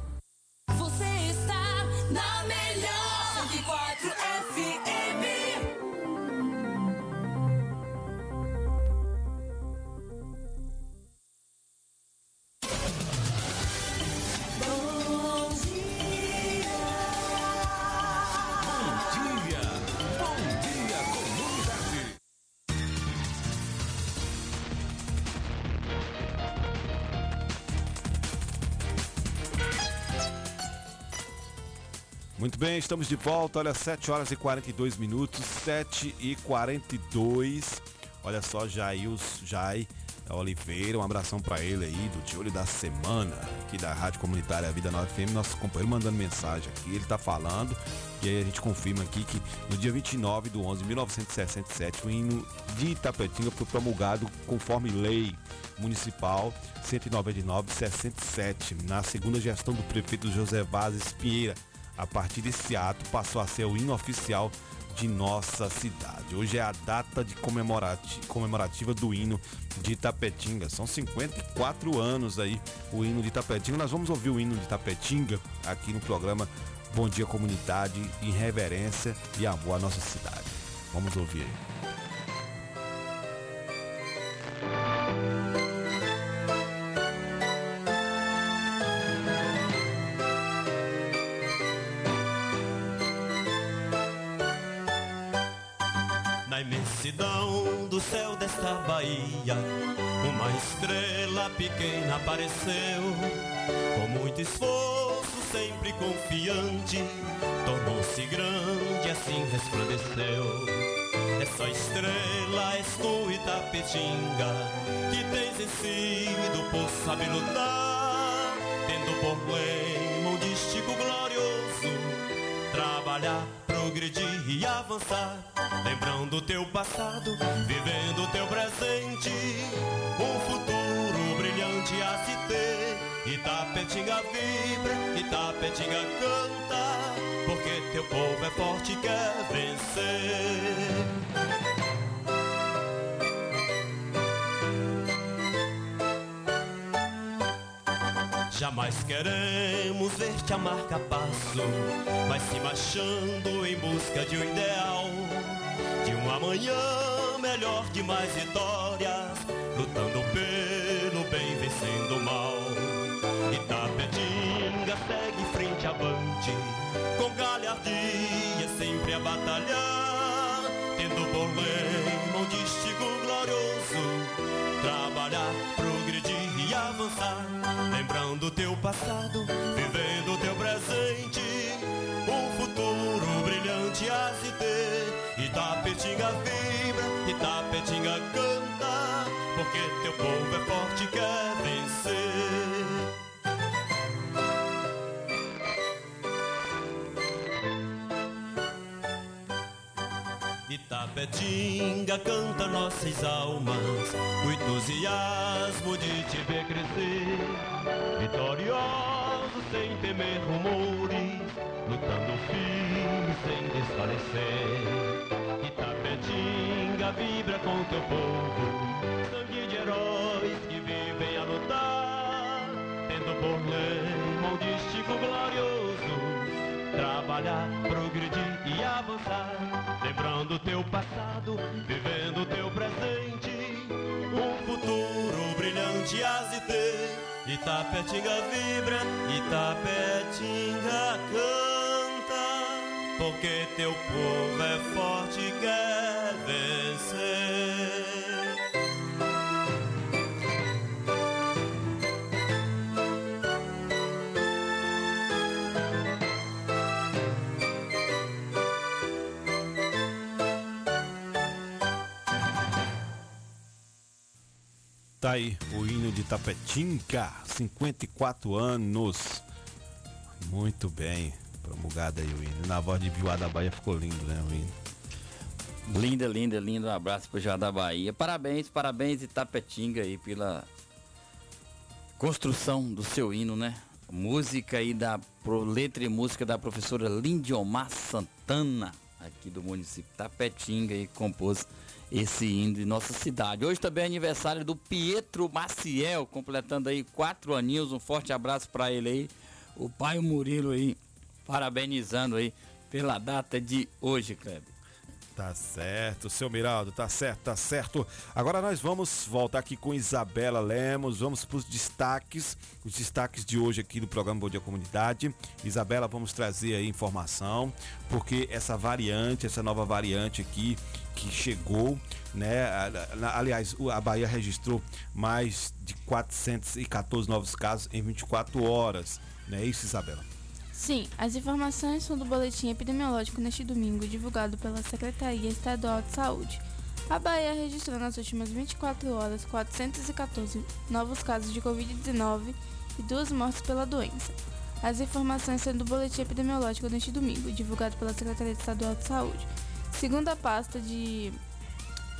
Bem, estamos de volta. Olha, 7 horas e 42 minutos, 7 e 42. Olha só, Jails, Jai Oliveira, um abração para ele aí, do De Olho da Semana, aqui da Rádio Comunitária Vida 9 FM, nosso companheiro mandando mensagem aqui, ele tá falando, e aí a gente confirma aqui que no dia 29 do 11 de 1967, o hino de Itapetinga foi promulgado conforme lei municipal 199-67, na segunda gestão do prefeito José Vazes Pinheira. A partir desse ato, passou a ser o hino oficial de nossa cidade. Hoje é a data de comemorati comemorativa do hino de Itapetinga. São 54 anos aí o hino de Itapetinga. Nós vamos ouvir o hino de Itapetinga aqui no programa Bom Dia Comunidade, em reverência e amor à nossa cidade. Vamos ouvir aí. Na imensidão do céu desta Bahia, uma estrela pequena apareceu. Com muito esforço, sempre confiante, tornou-se grande, assim resplandeceu. Essa estrela és tu, Itapetinga, que tens vencido por saber lutar, tendo por lema dístico glorioso, trabalhar, progredir e avançar. Lembrando o teu passado, vivendo o teu presente, um futuro brilhante a se ter. Itapetinga vibra, Itapetinga canta, porque teu povo é forte e quer vencer. Jamais queremos ver-te a marca passo, mas se marchando em busca de um ideal, de um amanhã melhor de mais vitórias, lutando pelo bem, vencendo o mal. Itapetinga segue frente avante, com galhardia sempre a batalhar, tendo por lema um dístico glorioso, trabalhar, e avançar, lembrando teu passado, vivendo teu presente, um futuro brilhante a se Itapetinga canta nossas almas, o entusiasmo de te ver crescer, vitorioso sem temer rumores, lutando firme sem desfalecer. Itapetinga vibra com teu povo, sangue de heróis que vivem a lutar, tendo por lema um dístico glorioso, trabalhar, progredir e avançar, lembrando teu passado, vivendo teu presente, um futuro brilhante a se. Itapetinga vibra, Itapetinga canta, porque teu povo é forte e quer Tá aí o hino de Tapetinga, 54 anos. Muito bem, promulgado aí o hino. Na voz de Vioá da Bahia ficou lindo, né, o hino. Linda, linda, lindo. Um abraço pro João da Bahia. Parabéns, parabéns Itapetinga aí pela construção do seu hino, né? Música aí da letra e música da professora Lindiomar Santana, aqui do município Tapetinga e compôs esse hino de nossa cidade. Hoje também é aniversário do Pietro Maciel, completando aí quatro aninhos. Um forte abraço para ele aí. O pai Murilo aí, parabenizando aí pela data de hoje, Kleber. Tá certo, seu Miraldo, tá certo, tá certo. Agora nós vamos voltar aqui com Isabela Lemos, vamos para os destaques, os destaques de hoje aqui do programa Bom Dia Comunidade. Isabela, vamos trazer aí informação, porque essa variante, essa nova variante aqui que chegou, né? Aliás, a Bahia registrou mais de 414 novos casos em 24 horas, não é isso, Isabela? Sim, as informações são do boletim epidemiológico neste domingo, divulgado pela Secretaria Estadual de Saúde. A Bahia registrou nas últimas 24 horas 414 novos casos de Covid-19 e duas mortes pela doença. As informações são do boletim epidemiológico neste domingo, divulgado pela Secretaria Estadual de Saúde. Segundo a pasta de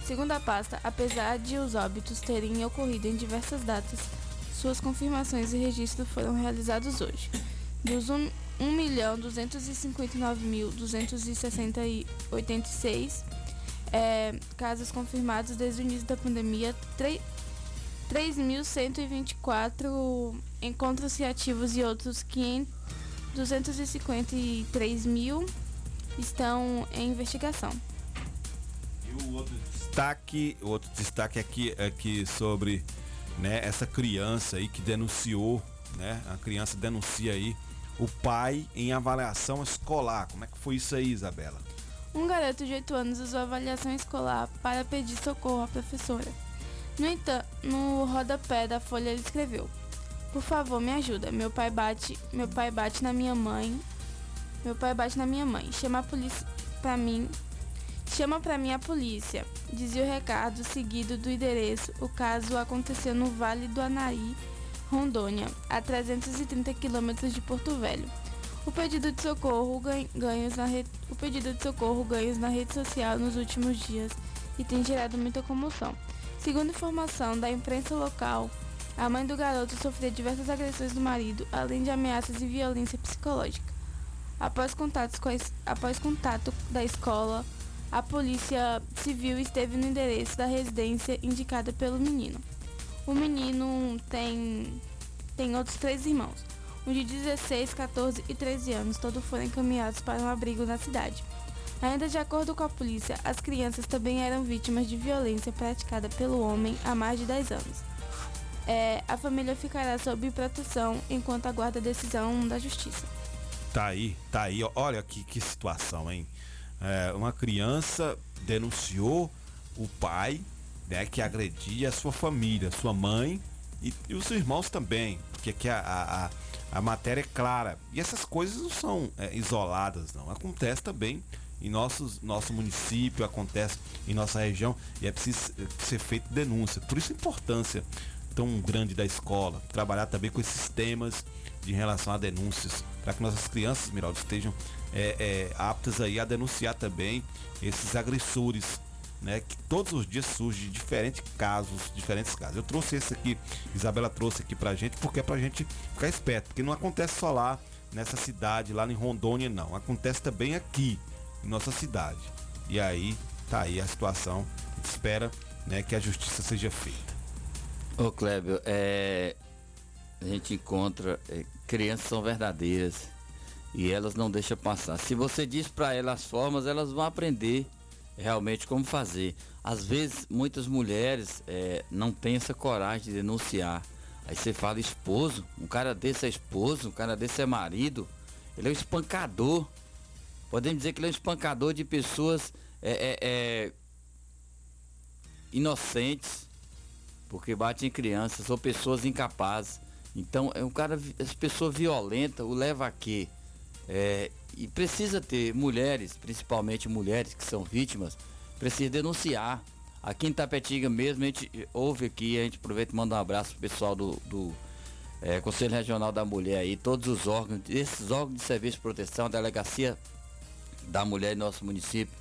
Segundo a pasta, apesar de os óbitos terem ocorrido em diversas datas, suas confirmações e registros foram realizados hoje. Dos 1.259.260,86 é, casos confirmados desde o início da pandemia, 3.124 encontros-se ativos e outros 253 mil estão em investigação. E o outro destaque, o outro destaque aqui, aqui sobre né, essa criança aí que denunciou, né? A criança denuncia aí o pai em avaliação escolar. Como é que foi isso aí, Isabela? Um garoto de 8 anos usou a avaliação escolar para pedir socorro à professora. No entanto, no rodapé da folha ele escreveu: Por favor, me ajuda. Meu pai bate, meu pai bate na minha mãe. Meu pai bate na minha mãe. Chama a polícia para mim. Chama para mim a polícia. Dizia o recado seguido do endereço. O caso aconteceu no Vale do Anaí, Rondônia, a 330 quilômetros de Porto Velho. O pedido de socorro ganhos na o pedido de socorro ganhos na rede social nos últimos dias e tem gerado muita comoção. Segundo informação da imprensa local, a mãe do garoto sofria diversas agressões do marido, além de ameaças e violência psicológica. Após, contatos com a, após contato da escola, a polícia civil esteve no endereço da residência indicada pelo menino. O menino tem, tem outros três irmãos, um de 16, 14 e 13 anos, todos foram encaminhados para um abrigo na cidade. Ainda de acordo com a polícia, as crianças também eram vítimas de violência praticada pelo homem há mais de 10 anos. É, a família ficará sob proteção enquanto aguarda a decisão da justiça. Tá aí, tá aí. Olha que, que situação, hein? É, uma criança denunciou o pai né, que agredia a sua família, sua mãe e, e os irmãos também, porque aqui a, a, a, matéria é clara. E essas coisas não são é, isoladas, não. Acontece também em nossos, nosso município, acontece em nossa região e é preciso ser feita denúncia. Por isso a importância tão grande da escola, trabalhar também com esses temas de relação a denúncias, para que nossas crianças, Miraldo, estejam é, é, aptas aí a denunciar também esses agressores, né? Que todos os dias surgem diferentes casos, diferentes casos. Eu trouxe esse aqui, Isabela trouxe aqui pra gente, porque é pra gente ficar esperto, porque não acontece só lá nessa cidade, lá em Rondônia, não. Acontece também aqui, em nossa cidade. E aí, tá aí a situação. Espera né, que a justiça seja feita. Ô Clébio, é, a gente encontra é, crianças são verdadeiras e elas não deixam passar. Se você diz para elas as formas, elas vão aprender realmente como fazer. Às vezes, muitas mulheres é, não têm essa coragem de denunciar. Aí você fala esposo, um cara desse é esposo, um cara desse é marido. Ele é um espancador. Podemos dizer que ele é um espancador de pessoas é, é, é inocentes, porque bate em crianças ou pessoas incapazes. Então é um cara, essa pessoa violenta o leva a quê? É, e precisa ter mulheres, principalmente mulheres que são vítimas, precisa denunciar. Aqui em Tapetinga mesmo, a gente ouve aqui, a gente aproveita e manda um abraço pro pessoal do, do é, Conselho Regional da Mulher aí, todos os órgãos, esses órgãos de serviço de proteção, a delegacia da mulher em nosso município.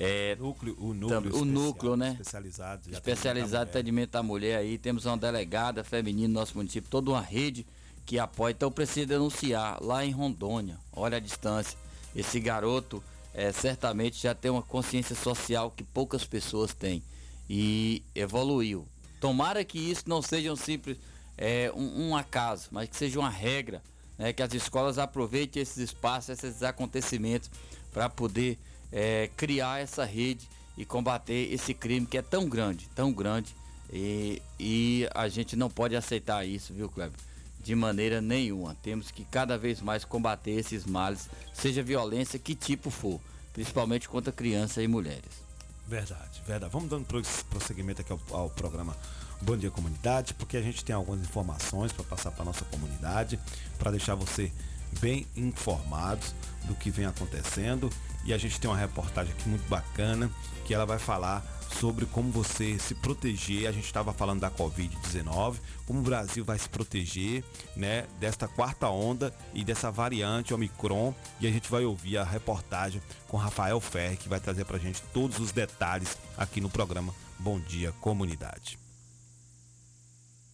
É, núcleo, o núcleo, o núcleo né? Especializado, especializado de atendimento à mulher aí. Temos uma delegada feminina no nosso município, toda uma rede que apoia. Então precisa denunciar lá em Rondônia. Olha a distância. Esse garoto é, certamente já tem uma consciência social que poucas pessoas têm e evoluiu. Tomara que isso não seja um simples é, um, um acaso, mas que seja uma regra, né? que as escolas aproveitem esses espaços, esses acontecimentos para poder é, criar essa rede e combater esse crime que é tão grande, tão grande e, e a gente não pode aceitar isso, viu, Kleber? de maneira nenhuma. Temos que cada vez mais combater esses males, seja violência que tipo for, principalmente contra crianças e mulheres. Verdade, verdade. Vamos dando prosseguimento aqui ao, ao programa Bom Dia Comunidade, porque a gente tem algumas informações para passar para nossa comunidade, para deixar você bem informados do que vem acontecendo e a gente tem uma reportagem aqui muito bacana que ela vai falar sobre como você se proteger. A gente estava falando da Covid-19, como o Brasil vai se proteger, né, desta quarta onda e dessa variante Omicron. E a gente vai ouvir a reportagem com Rafael Ferri, que vai trazer para a gente todos os detalhes aqui no programa Bom Dia Comunidade.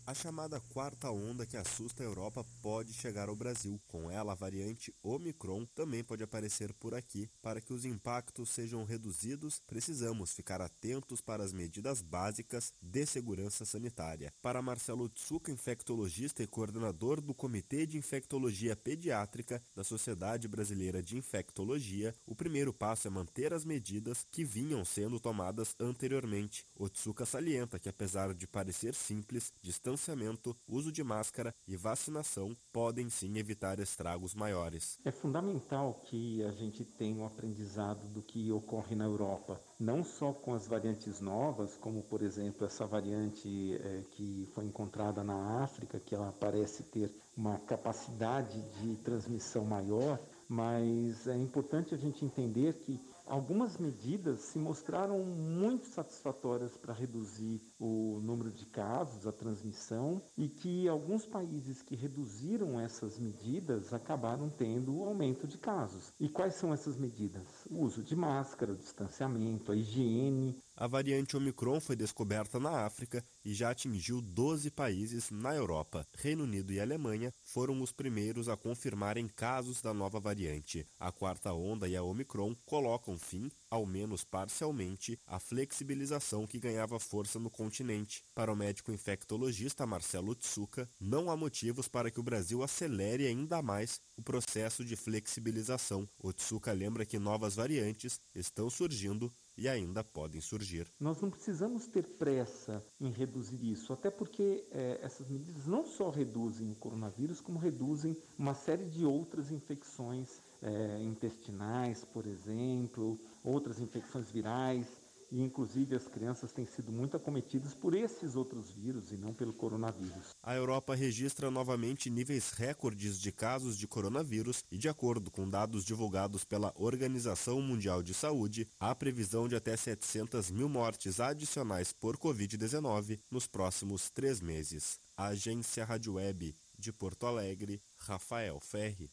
A chamada quarta onda que assusta a Europa pode chegar ao Brasil. Com ela, a variante Omicron também pode aparecer por aqui. Para que os impactos sejam reduzidos, precisamos ficar atentos para as medidas básicas de segurança sanitária. Para Marcelo Tsuka, infectologista e coordenador do Comitê de Infectologia Pediátrica da Sociedade Brasileira de Infectologia, o primeiro passo é manter as medidas que vinham sendo tomadas anteriormente. O Tsuka salienta que, apesar de parecer simples, distância distanciamento, uso de máscara e vacinação podem sim evitar estragos maiores. É fundamental que a gente tenha um aprendizado do que ocorre na Europa, não só com as variantes novas, como por exemplo essa variante é, que foi encontrada na África, que ela parece ter uma capacidade de transmissão maior, mas é importante a gente entender que algumas medidas se mostraram muito satisfatórias para reduzir o número de casos, a transmissão, e que alguns países que reduziram essas medidas acabaram tendo aumento de casos. E quais são essas medidas? O uso de máscara, o distanciamento, a higiene, a variante Omicron foi descoberta na África e já atingiu 12 países na Europa. Reino Unido e Alemanha foram os primeiros a confirmarem casos da nova variante. A quarta onda e a Omicron colocam fim, ao menos parcialmente, à flexibilização que ganhava força no continente. Para o médico infectologista Marcelo Tsuka, não há motivos para que o Brasil acelere ainda mais o processo de flexibilização. O Tsuka lembra que novas variantes estão surgindo e ainda podem surgir. Nós não precisamos ter pressa em reduzir isso, até porque é, essas medidas não só reduzem o coronavírus, como reduzem uma série de outras infecções é, intestinais, por exemplo, outras infecções virais e inclusive as crianças têm sido muito acometidas por esses outros vírus e não pelo coronavírus. A Europa registra novamente níveis recordes de casos de coronavírus e, de acordo com dados divulgados pela Organização Mundial de Saúde, há previsão de até 700 mil mortes adicionais por Covid-19 nos próximos três meses. A Agência Rádio Web de Porto Alegre, Rafael Ferri.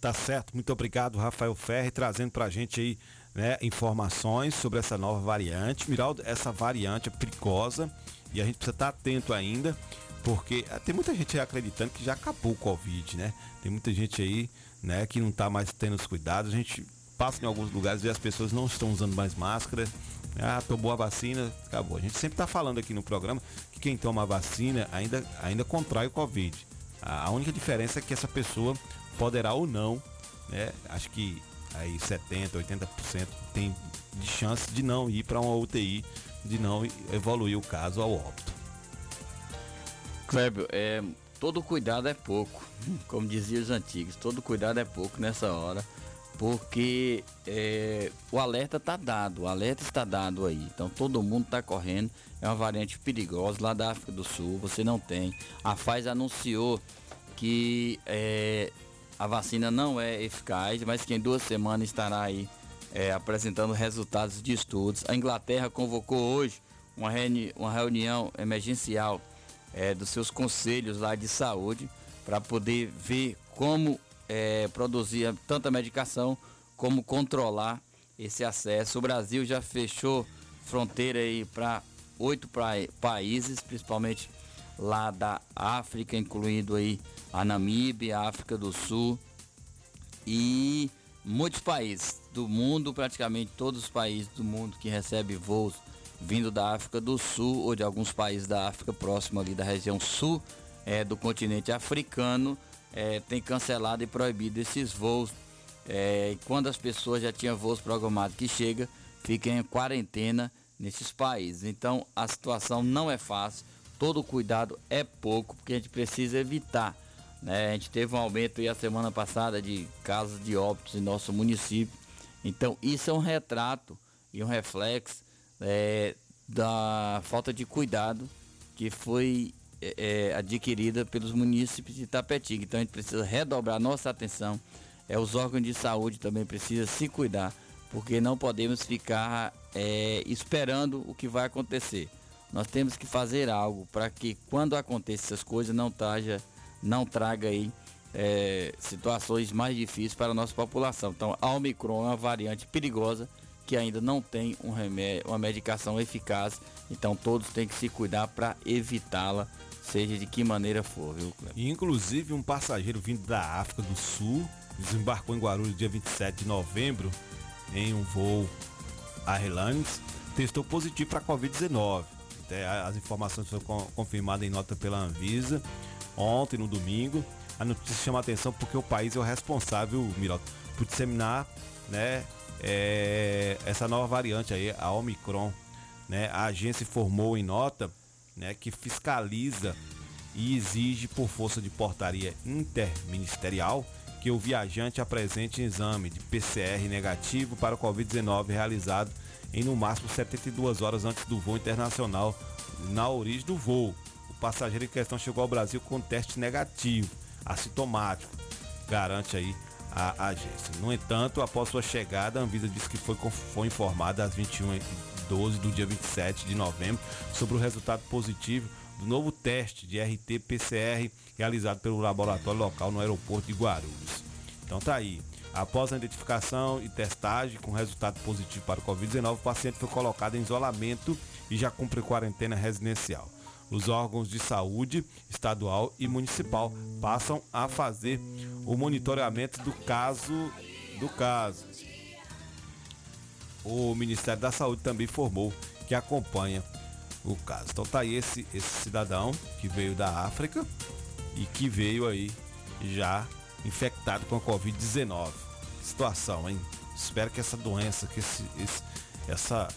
Tá certo, muito obrigado, Rafael Ferri, trazendo pra gente aí né, informações sobre essa nova variante. Miraldo, essa variante é perigosa e a gente precisa estar atento ainda, porque eh, tem muita gente acreditando que já acabou o Covid, né? Tem muita gente aí, né, que não está mais tendo os cuidados. A gente passa em alguns lugares e as pessoas não estão usando mais máscara. Ah, tomou a vacina, acabou. A gente sempre está falando aqui no programa que quem toma a vacina ainda, ainda contrai o Covid. A única diferença é que essa pessoa poderá ou não, né? Acho que aí 70, 80% tem de chance de não ir para uma UTI, de não evoluir o caso ao óbito. Clébio, é, todo cuidado é pouco, [laughs] como diziam os antigos, todo cuidado é pouco nessa hora, porque é, o alerta está dado, o alerta está dado aí, então todo mundo está correndo, é uma variante perigosa lá da África do Sul, você não tem. A Pfizer anunciou que é, a vacina não é eficaz, mas que em duas semanas estará aí é, apresentando resultados de estudos. A Inglaterra convocou hoje uma, reuni uma reunião emergencial é, dos seus conselhos lá de saúde para poder ver como é, produzir tanta medicação como controlar esse acesso. O Brasil já fechou fronteira aí para oito países, principalmente lá da África, incluindo aí a Namíbia, a África do Sul e muitos países do mundo, praticamente todos os países do mundo que recebem voos vindo da África do Sul ou de alguns países da África próxima ali da região sul é, do continente africano, é, tem cancelado e proibido esses voos. É, e quando as pessoas já tinham voos programados que chega, fiquem em quarentena nesses países. Então a situação não é fácil, todo cuidado é pouco, porque a gente precisa evitar né? A gente teve um aumento aí a semana passada de casos de óbitos em nosso município. Então isso é um retrato e um reflexo é, da falta de cuidado que foi é, é, adquirida pelos munícipes de Itapetinga. Então a gente precisa redobrar nossa atenção. É, os órgãos de saúde também precisam se cuidar, porque não podemos ficar é, esperando o que vai acontecer. Nós temos que fazer algo para que quando aconteçam essas coisas não traja, não traga aí é, situações mais difíceis para a nossa população. Então a Omicron é uma variante perigosa que ainda não tem um remédio, uma medicação eficaz. Então todos têm que se cuidar para evitá-la, seja de que maneira for, viu, Cleber? Inclusive um passageiro vindo da África do Sul desembarcou em Guarulhos dia 27 de novembro em um voo Airlines, testou positivo para Covid-19. As informações foram confirmadas em nota pela Anvisa ontem, no domingo. A notícia chama a atenção porque o país é o responsável, Mirota, por disseminar né, é, essa nova variante aí, a Omicron. Né? A agência informou em nota né, que fiscaliza e exige por força de portaria interministerial que o viajante apresente exame de PCR negativo para o Covid-19 realizado em no máximo 72 horas antes do voo internacional na origem do voo. Passageiro em questão chegou ao Brasil com teste negativo, assintomático, garante aí a agência. No entanto, após sua chegada, a Anvisa disse que foi, foi informada às 21h12 do dia 27 de novembro sobre o resultado positivo do novo teste de RT-PCR realizado pelo laboratório local no aeroporto de Guarulhos. Então tá aí. Após a identificação e testagem com resultado positivo para o Covid-19, o paciente foi colocado em isolamento e já cumpre quarentena residencial. Os órgãos de saúde estadual e municipal passam a fazer o monitoramento do caso do caso. O Ministério da Saúde também informou que acompanha o caso. Então tá aí esse, esse cidadão que veio da África e que veio aí já infectado com a Covid-19. Situação, hein? Espero que essa doença, que esse, esse, essa,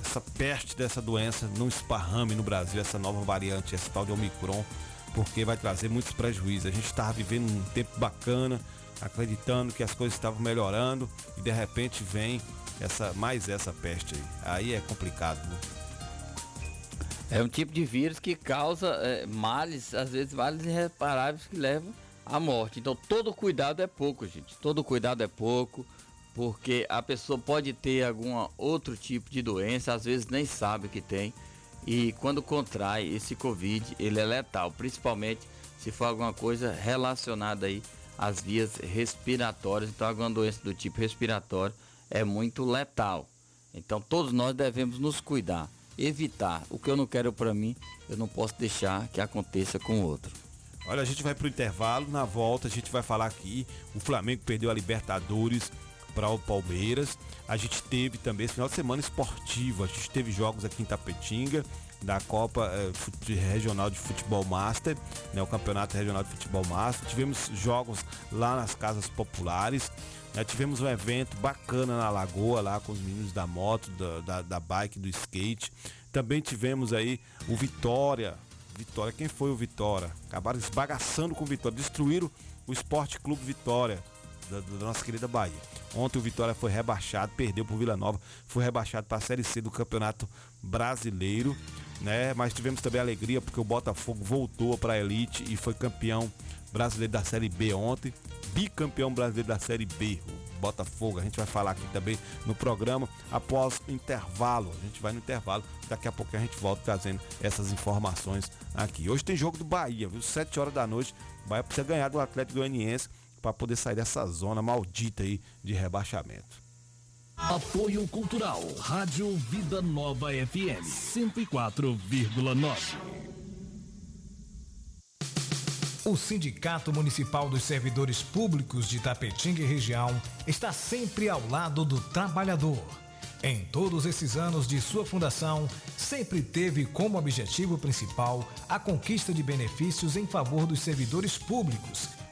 essa peste dessa doença não esparrame no Brasil, essa nova variante, essa tal de Omicron, porque vai trazer muitos prejuízos. A gente estava vivendo um tempo bacana, acreditando que as coisas estavam melhorando e de repente vem essa mais essa peste aí. Aí é complicado. Né? É um tipo de vírus que causa é, males, às vezes males irreparáveis que levam à morte. Então todo cuidado é pouco, gente. Todo cuidado é pouco, porque a pessoa pode ter algum outro tipo de doença, às vezes nem sabe o que tem. E quando contrai esse Covid, ele é letal, principalmente se for alguma coisa relacionada aí às vias respiratórias. Então alguma doença do tipo respiratório é muito letal. Então todos nós devemos nos cuidar evitar. O que eu não quero para mim, eu não posso deixar que aconteça com o outro. Olha, a gente vai pro intervalo, na volta a gente vai falar aqui, o Flamengo perdeu a Libertadores para o Palmeiras. A gente teve também esse final de semana esportivo, a gente teve jogos aqui em Tapetinga, da Copa eh, Regional de Futebol Master, né, o Campeonato Regional de Futebol Master. Tivemos jogos lá nas casas populares. Né, tivemos um evento bacana na Lagoa, lá com os meninos da moto, da, da, da bike, do skate. Também tivemos aí o Vitória. Vitória, quem foi o Vitória? Acabaram esbagaçando com o Vitória, destruíram o Esporte Clube Vitória, da, da, nossa querida Bahia. Ontem o Vitória foi rebaixado, perdeu para o Vila Nova, foi rebaixado para a Série C do Campeonato Brasileiro, né? Mas tivemos também alegria porque o Botafogo voltou para a elite e foi campeão brasileiro da Série B ontem, bicampeão brasileiro da Série B, o Botafogo. A gente vai falar aqui também no programa após o intervalo. A gente vai no intervalo, daqui a pouco a gente volta trazendo essas informações aqui. Hoje tem jogo do Bahia, viu? 7 horas da noite, Bahia precisa ganhar do Atlético Goianiense para poder sair dessa zona maldita aí de rebaixamento. Apoio Cultural, Rádio Vida Nova FM, 104,9. O Sindicato Municipal dos Servidores Públicos de Tapetinga e região está sempre ao lado do trabalhador. Em todos esses anos de sua fundação, sempre teve como objetivo principal a conquista de benefícios em favor dos servidores públicos.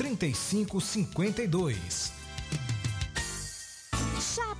3552.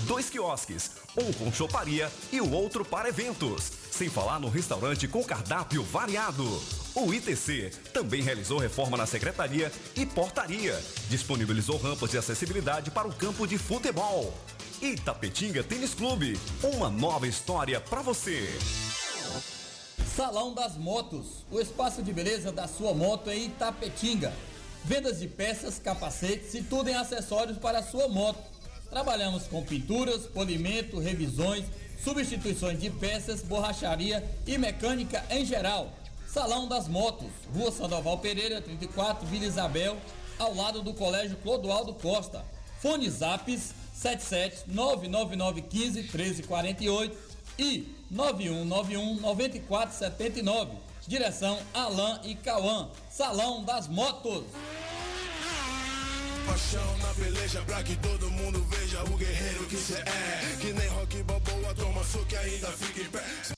dois quiosques, um com choparia e o outro para eventos. Sem falar no restaurante com cardápio variado. O ITC também realizou reforma na secretaria e portaria. Disponibilizou rampas de acessibilidade para o campo de futebol. Itapetinga Tênis Clube, uma nova história para você. Salão das Motos, o espaço de beleza da sua moto em Itapetinga. Vendas de peças, capacetes e tudo em acessórios para a sua moto. Trabalhamos com pinturas, polimento, revisões, substituições de peças, borracharia e mecânica em geral. Salão das Motos, Rua Sandoval Pereira, 34, Vila Isabel, ao lado do Colégio Clodoaldo Costa. Fone Zaps 77 99915 1348 e 9191 9479. Direção Alain e Cauã. Salão das Motos. Paixão na peleja pra que todo mundo veja o guerreiro que cê é. Que nem rock balboa, toma soco e ainda fica em pé.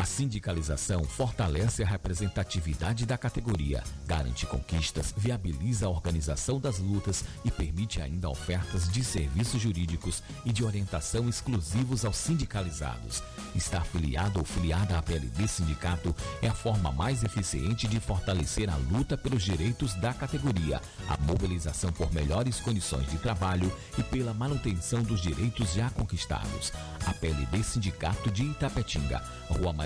A sindicalização fortalece a representatividade da categoria, garante conquistas, viabiliza a organização das lutas e permite ainda ofertas de serviços jurídicos e de orientação exclusivos aos sindicalizados. Estar filiado ou filiada à PLD Sindicato é a forma mais eficiente de fortalecer a luta pelos direitos da categoria, a mobilização por melhores condições de trabalho e pela manutenção dos direitos já conquistados. A PLD Sindicato de Itapetinga, Rua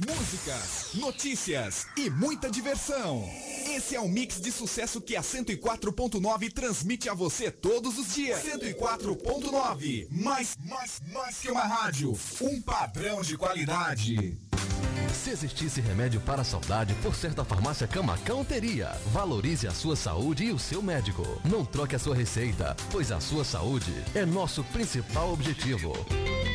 Músicas, notícias e muita diversão. Esse é o mix de sucesso que a 104.9 transmite a você todos os dias. 104.9, mais, mais, mais que uma rádio. Um padrão de qualidade. Se existisse remédio para a saudade, por certa farmácia Camacão teria. Valorize a sua saúde e o seu médico. Não troque a sua receita, pois a sua saúde é nosso principal objetivo.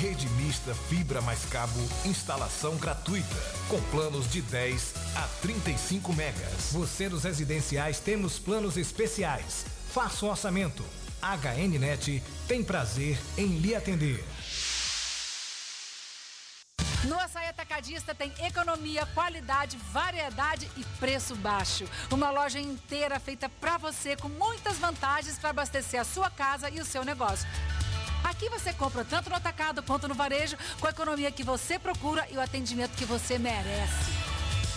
Rede mista fibra mais cabo, instalação gratuita, com planos de 10 a 35 megas. Você dos residenciais temos planos especiais. Faça o orçamento. HNnet tem prazer em lhe atender. No Açaí Atacadista tem economia, qualidade, variedade e preço baixo. Uma loja inteira feita para você com muitas vantagens para abastecer a sua casa e o seu negócio. Aqui você compra tanto no atacado quanto no varejo, com a economia que você procura e o atendimento que você merece.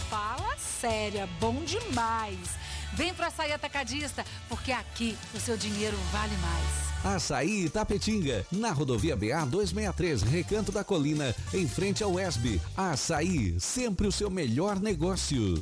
Fala séria, bom demais. Vem para Açaí Atacadista, porque aqui o seu dinheiro vale mais. Açaí Itapetinga, na rodovia BA 263, Recanto da Colina, em frente ao ESB. Açaí, sempre o seu melhor negócio.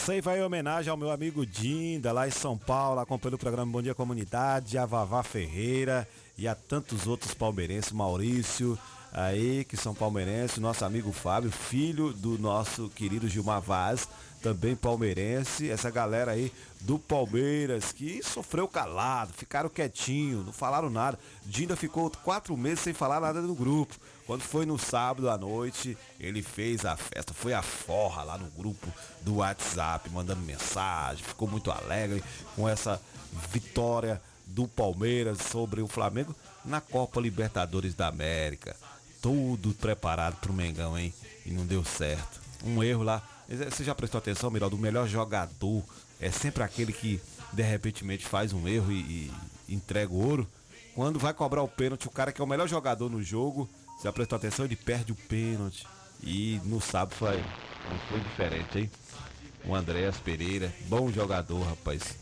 Essa aí vai em homenagem ao meu amigo Dinda, lá em São Paulo, acompanhando o programa Bom Dia Comunidade, a Vavá Ferreira e a tantos outros palmeirenses, Maurício, aí que são palmeirenses, nosso amigo Fábio, filho do nosso querido Gilmar Vaz, também palmeirense, essa galera aí do Palmeiras que sofreu calado, ficaram quietinho, não falaram nada. Dinda ficou quatro meses sem falar nada no grupo. Quando foi no sábado à noite, ele fez a festa, foi a forra lá no grupo do WhatsApp, mandando mensagem, ficou muito alegre com essa vitória do Palmeiras sobre o Flamengo na Copa Libertadores da América. Tudo preparado pro Mengão, hein? E não deu certo. Um erro lá. Você já prestou atenção, Miraldo? O melhor jogador é sempre aquele que de repente faz um erro e, e entrega o ouro. Quando vai cobrar o pênalti, o cara que é o melhor jogador no jogo, você já prestou atenção, ele perde o pênalti. E no sábado foi, foi diferente, hein? O Andréas Pereira, bom jogador, rapaz.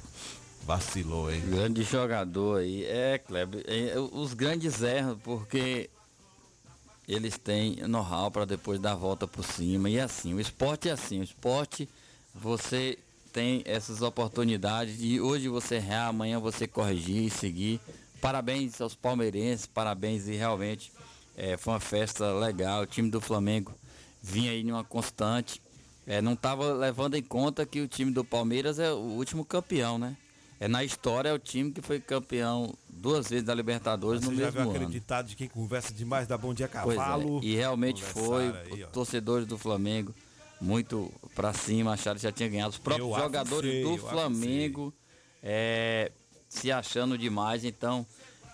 Vacilou, hein? Grande jogador aí. É, Kleber, é, os grandes erram porque eles têm know-how para depois dar a volta por cima. E assim, o esporte é assim, o esporte você tem essas oportunidades de hoje você errar, amanhã você corrigir e seguir. Parabéns aos palmeirenses, parabéns e realmente é, foi uma festa legal. O time do Flamengo vinha aí numa constante. É, não estava levando em conta que o time do Palmeiras é o último campeão, né? É na história é o time que foi campeão duas vezes da Libertadores Você no mesmo ano. aquele ditado de quem conversa demais da Bom Dia é, Cavalo? E realmente foi, aí, os torcedores do Flamengo muito pra cima, acharam que já tinha ganhado. Os próprios Eu jogadores do Flamengo é, se achando demais, então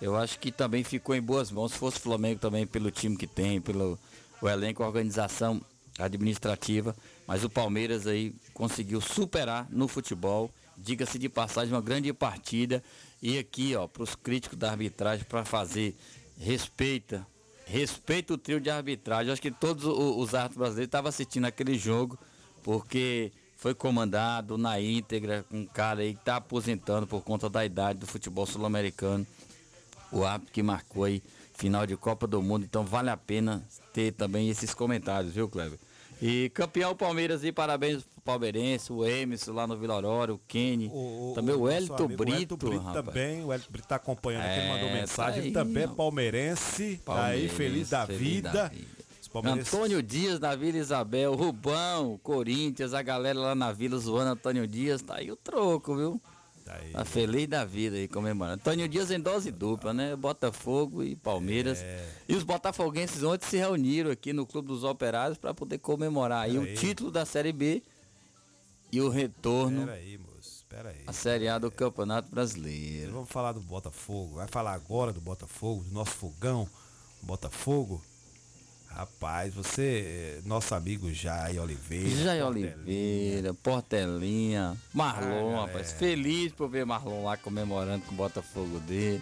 eu acho que também ficou em boas mãos. Se fosse o Flamengo também, pelo time que tem, pelo o elenco, a organização administrativa, mas o Palmeiras aí conseguiu superar no futebol. Diga-se de passagem, uma grande partida. E aqui, ó, para os críticos da arbitragem, para fazer respeita, respeita o trio de arbitragem. Acho que todos os árbitros brasileiros estavam assistindo aquele jogo, porque foi comandado na íntegra com um cara aí que está aposentando por conta da idade do futebol sul-americano. O árbitro que marcou aí final de Copa do Mundo. Então vale a pena ter também esses comentários, viu, Kleber? E campeão Palmeiras e parabéns pro palmeirense, o Emerson lá no Vila Aurora, o Kenny, também o, Wellington amigo Brito, Wellington Brito rapaz. também, o Wellington Brito tá acompanhando aqui, É, mandou tá mensagem, ele aí, também é ó. palmeirense, tá aí Palmeirense, feliz da feliz vida. da palmeirenses- Antônio Dias na Vila Isabel, Rubão, Corinthians, a galera lá na Vila zoando Antônio Dias, tá aí o troco, viu? Tá, feliz da vida aí comemorando. Antônio Dias em dose dupla, né? Botafogo e Palmeiras. É. E os botafoguenses ontem se reuniram aqui no Clube dos Operários para poder comemorar aí o Peraí. título da Série B e o retorno Pera aí, moço, pera aí. à Série A do Campeonato Brasileiro. Vamos falar do Botafogo, vai falar agora do Botafogo, do nosso fogão, Botafogo. Rapaz, você, é nosso amigo Jai Oliveira. Jair Oliveira, Portelinha, Marlon, Ah, rapaz. Feliz por ver Marlon lá comemorando com o Botafogo dele.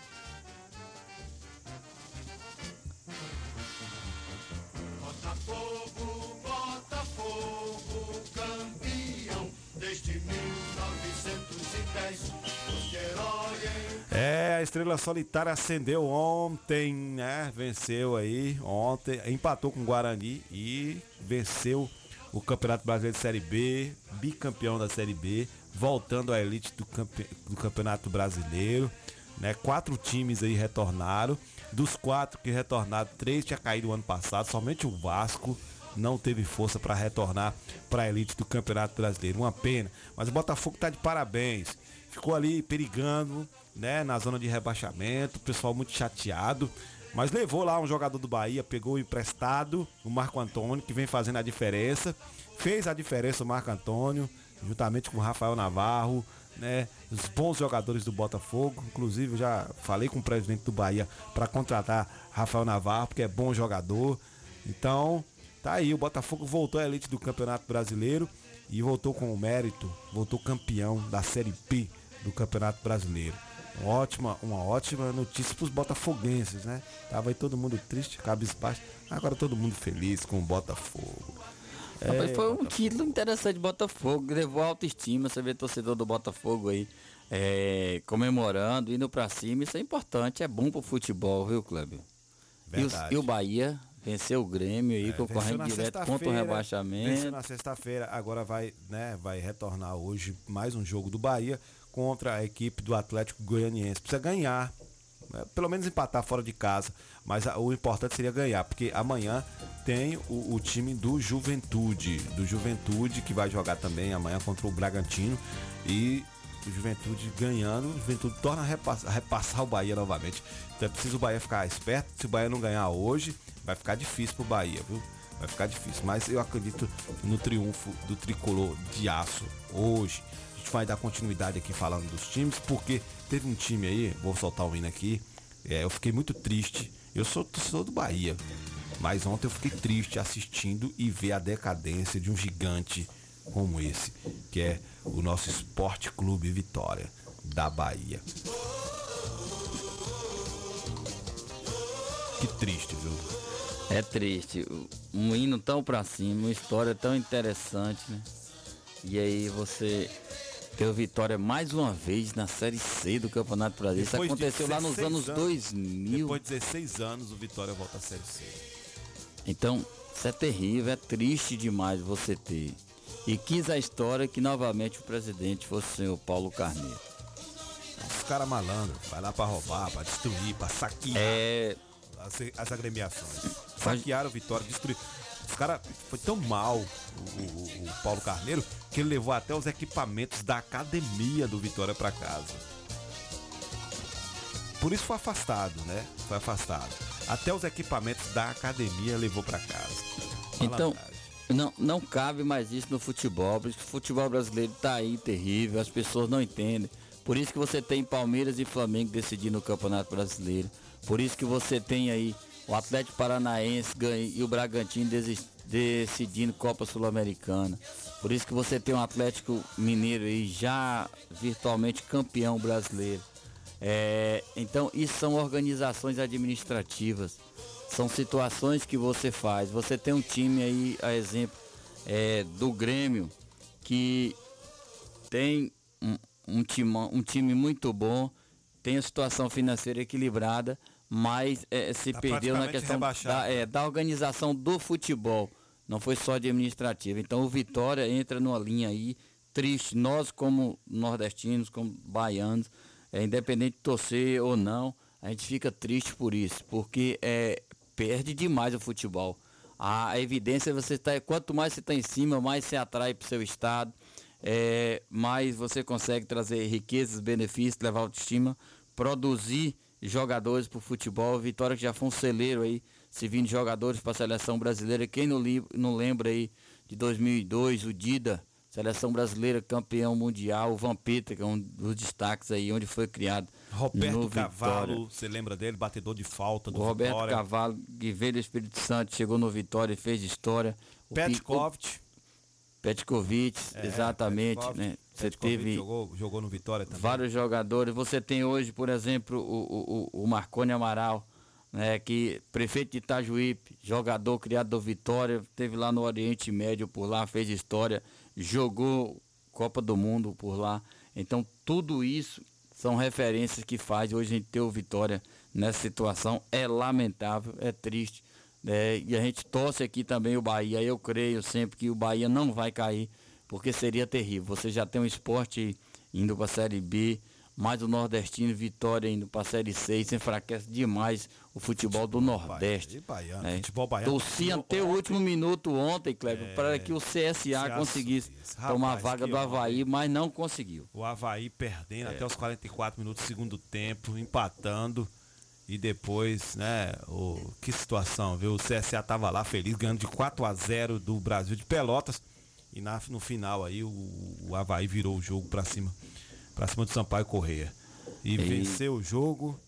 A Estrela Solitária acendeu ontem, né? Venceu aí ontem, empatou com o Guarani e venceu o Campeonato Brasileiro de Série B, bicampeão da Série B, voltando à elite do, campe- do Campeonato Brasileiro. Né? Quatro times aí retornaram. Dos quatro que retornaram, três tinha caído ano passado, somente o Vasco não teve força para retornar para a elite do Campeonato Brasileiro. Uma pena. Mas o Botafogo tá de parabéns. Ficou ali perigando, né, na zona de rebaixamento, o pessoal muito chateado. Mas levou lá um jogador do Bahia, pegou emprestado, o Marco Antônio, que vem fazendo a diferença. Fez a diferença o Marco Antônio, juntamente com o Rafael Navarro, né? Os bons jogadores do Botafogo. Inclusive, já falei com o presidente do Bahia para contratar Rafael Navarro, porque é bom jogador. Então, tá aí, o Botafogo voltou à elite do Campeonato Brasileiro e voltou com o mérito, voltou campeão da Série B do Campeonato Brasileiro. Uma ótima, uma ótima notícia para os botafoguenses, né? Tava aí todo mundo triste, cabisbaixo, agora todo mundo feliz com o Botafogo. Rapaz, É, foi um título interessante Botafogo, levou autoestima, você vê torcedor do Botafogo aí é, comemorando, indo pra cima, isso é importante, é bom pro futebol, viu, Kleber? E, e o Bahia Venceu o Grêmio aí, É, concorrendo direto contra o rebaixamento. Venceu na sexta-feira, agora vai, né, vai retornar hoje mais um jogo do Bahia contra a equipe do Atlético Goianiense. Precisa ganhar, né, pelo menos empatar fora de casa, mas a- o importante seria ganhar, porque amanhã tem o, o time do Juventude, do Juventude que vai jogar também amanhã contra o Bragantino e o Juventude ganhando, o Juventude torna a repassar, a repassar o Bahia novamente. Então é preciso o Bahia ficar esperto. Se o Bahia não ganhar hoje, vai ficar difícil pro Bahia, viu? Vai ficar difícil. Mas eu acredito no triunfo do tricolor de aço hoje. Vai dar continuidade aqui falando dos times, porque teve um time aí, vou soltar o hino aqui. é, eu fiquei muito triste. Eu sou torcedor do Bahia. Mas ontem eu fiquei triste assistindo e ver a decadência de um gigante como esse, que é o nosso Esporte Clube Vitória da Bahia. Que triste, viu? É triste. Um hino tão pra cima, uma história tão interessante, né? E aí você o Vitória mais uma vez na Série C do Campeonato Brasileiro. Isso Depois aconteceu lá nos 16 anos 2000. Depois de 16 anos, o Vitória volta à Série C. Então, isso é terrível, é triste demais você ter. E quis a história que novamente o presidente fosse o senhor Paulo Carneiro. Os caras malandros, vai lá pra roubar, pra destruir, pra saquear É. as, as agremiações. Saquearam o Vitória, destruíram. Os caras foi tão mal o, o- o Paulo Carneiro que ele levou até os equipamentos da academia do Vitória pra casa. Por isso foi afastado, né? Foi afastado. Até os equipamentos da academia levou pra casa. Então, não, não cabe mais isso no futebol, porque o futebol brasileiro tá aí terrível, as pessoas não entendem. Por isso que você tem Palmeiras e Flamengo decidindo o Campeonato Brasileiro. Por isso que você tem aí o Atlético Paranaense ganha, e o Bragantino decidindo Copa Sul-Americana. Por isso que você tem o Atlético Mineiro aí já virtualmente campeão brasileiro. É, então, isso são organizações administrativas. São situações que você faz. Você tem um time aí, a exemplo é, do Grêmio, que tem um, um, um time muito bom, tem a situação financeira equilibrada, mas é, se Tá perdeu na questão da, é, da organização do futebol. Não foi só administrativa. Então o Vitória entra numa linha aí triste. Nós, como nordestinos, como baianos, é, independente de torcer ou não, a gente fica triste por isso, porque é, perde demais o futebol. A evidência é você está, quanto mais você está em cima, mais você atrai para o seu estado, é, mais você consegue trazer riquezas, benefícios, levar autoestima, produzir jogadores para o futebol. Vitória que já foi um celeiro aí, servindo jogadores para a seleção brasileira. Quem não, não lembra aí de 2002, o Dida, seleção brasileira campeão mundial, o Vampeta, que é um dos destaques aí, onde foi criado Roberto. Cavalo, você lembra dele? Batedor de falta do O Roberto Vitória. Cavalo, que veio do Espírito Santo, chegou no Vitória e fez história. Petkovic. Petkovic, É, exatamente, Petkovic. né? Você teve Jogou, jogou no Vitória também. vários jogadores. Você tem hoje, por exemplo, o, o, o Marconi Amaral, né, que prefeito de Itajuípe, jogador criado do Vitória, teve lá no Oriente Médio por lá, fez história, jogou Copa do Mundo por lá. Então tudo isso são referências que faz hoje a gente ter o Vitória nessa situação. É lamentável, é triste. né? E a gente torce aqui também o Bahia. Eu creio sempre que o Bahia não vai cair, porque seria terrível. Você já tem um esporte indo para a Série B, mais o nordestino Vitória indo para a Série C, isso enfraquece demais o futebol do Nordeste. E baiano, né? futebol baiano. Torci até o último minuto ontem, Kleber, É. para que o CSA CSA conseguisse Rapaz, tomar a vaga do Havaí, mas não conseguiu. O Havaí perdendo É. até os 44 minutos do segundo tempo, empatando. E depois, né, o, que situação, viu? O CSA tava lá feliz, ganhando de 4 a 0 do Brasil de Pelotas. E na, no final aí o, o Havaí virou o jogo pra cima, pra cima do Sampaio Correia. E, E- venceu o jogo.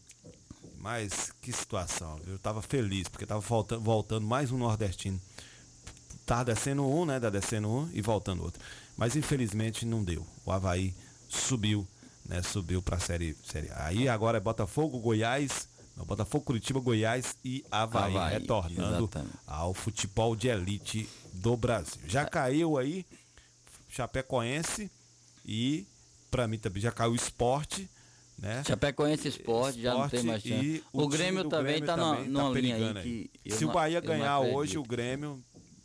Mas que situação? Eu tava feliz, porque tava voltando, voltando mais um nordestino. Tava descendo um, né? Tá descendo um e voltando outro. Mas infelizmente não deu. O Havaí subiu, né? Subiu pra série, série A. Aí agora é Botafogo, Goiás. Não, Botafogo, Curitiba, Goiás e Havaí, Havaí, retornando exatamente. ao futebol de elite do Brasil. Já caiu aí Chapecoense e pra mim também já caiu o esporte. Né? Chapecoense Esporte já não tem mais chance. O, time Grêmio também Grêmio tá numa, tá linha aí que. Se o Bahia não ganhar hoje, o Grêmio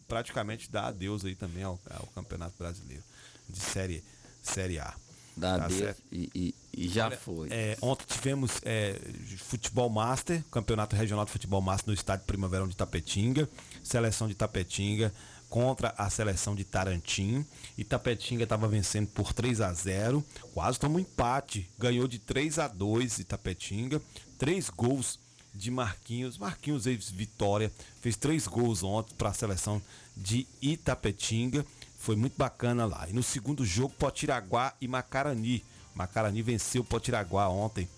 praticamente dá adeus aí também ao, ao Campeonato Brasileiro de Série, série A. Dá Tá adeus e, e- e já Olha, foi. é, ontem tivemos é, Futebol Master, Campeonato Regional de Futebol Master no estádio Primaverão de Tapetinga. Seleção de Tapetinga contra a seleção de Tarantim. E Tapetinga estava vencendo por 3 a 0 Quase tomou um empate. Ganhou de 3 a 2 Itapetinga. Três gols de Marquinhos. Marquinhos ex-vitória. Fez três gols ontem para a seleção de Itapetinga. Foi muito bacana lá. E no segundo jogo, Potiraguá e Macarani. Macarani venceu Potiraguá ontem,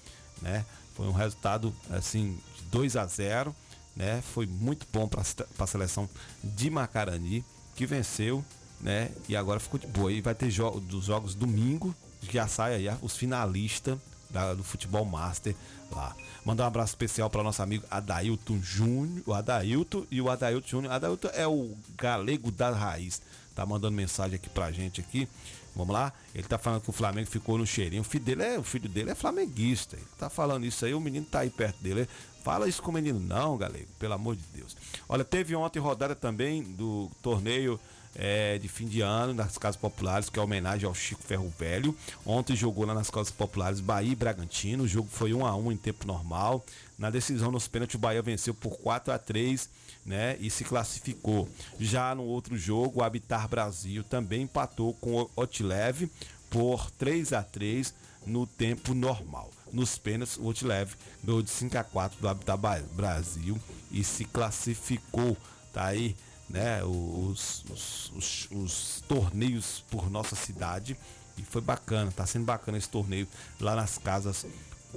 né? Foi um resultado assim de 2 a 0, né? Foi muito bom para a seleção de Macarani que venceu, né? E agora ficou de boa. E vai ter jo dos jogos domingo, já sai aí os finalistas da- do futebol master lá. Mandar um abraço especial para nosso amigo Adailton Júnior, o Adailton e o Adailton Júnior. Adailton é o galego da raiz. Tá mandando mensagem aqui pra gente aqui. Vamos lá? Ele tá falando que o Flamengo ficou no cheirinho. O filho dele é, o filho dele é flamenguista. Ele tá falando isso aí, o menino tá aí perto dele. Fala isso com o menino não, galego, pelo amor de Deus. Olha, teve ontem rodada também do torneio é, de fim de ano nas Casas Populares, que é homenagem ao Chico Ferro Velho. Ontem jogou lá nas Casas Populares Bahia e Bragantino. O jogo foi 1 a 1 em tempo normal. Na decisão nos pênaltis, o Bahia venceu por 4 a 3 né, e se classificou. Já no outro jogo, o Habitar Brasil também empatou com o Otilev por 3 a 3 no tempo normal. Nos pênaltis, o Otilev ganhou de 5 a 4 do Habitat Brasil e se classificou. Tá aí, né, os, os, os- os torneios por nossa cidade e foi bacana, tá sendo bacana esse torneio lá nas casas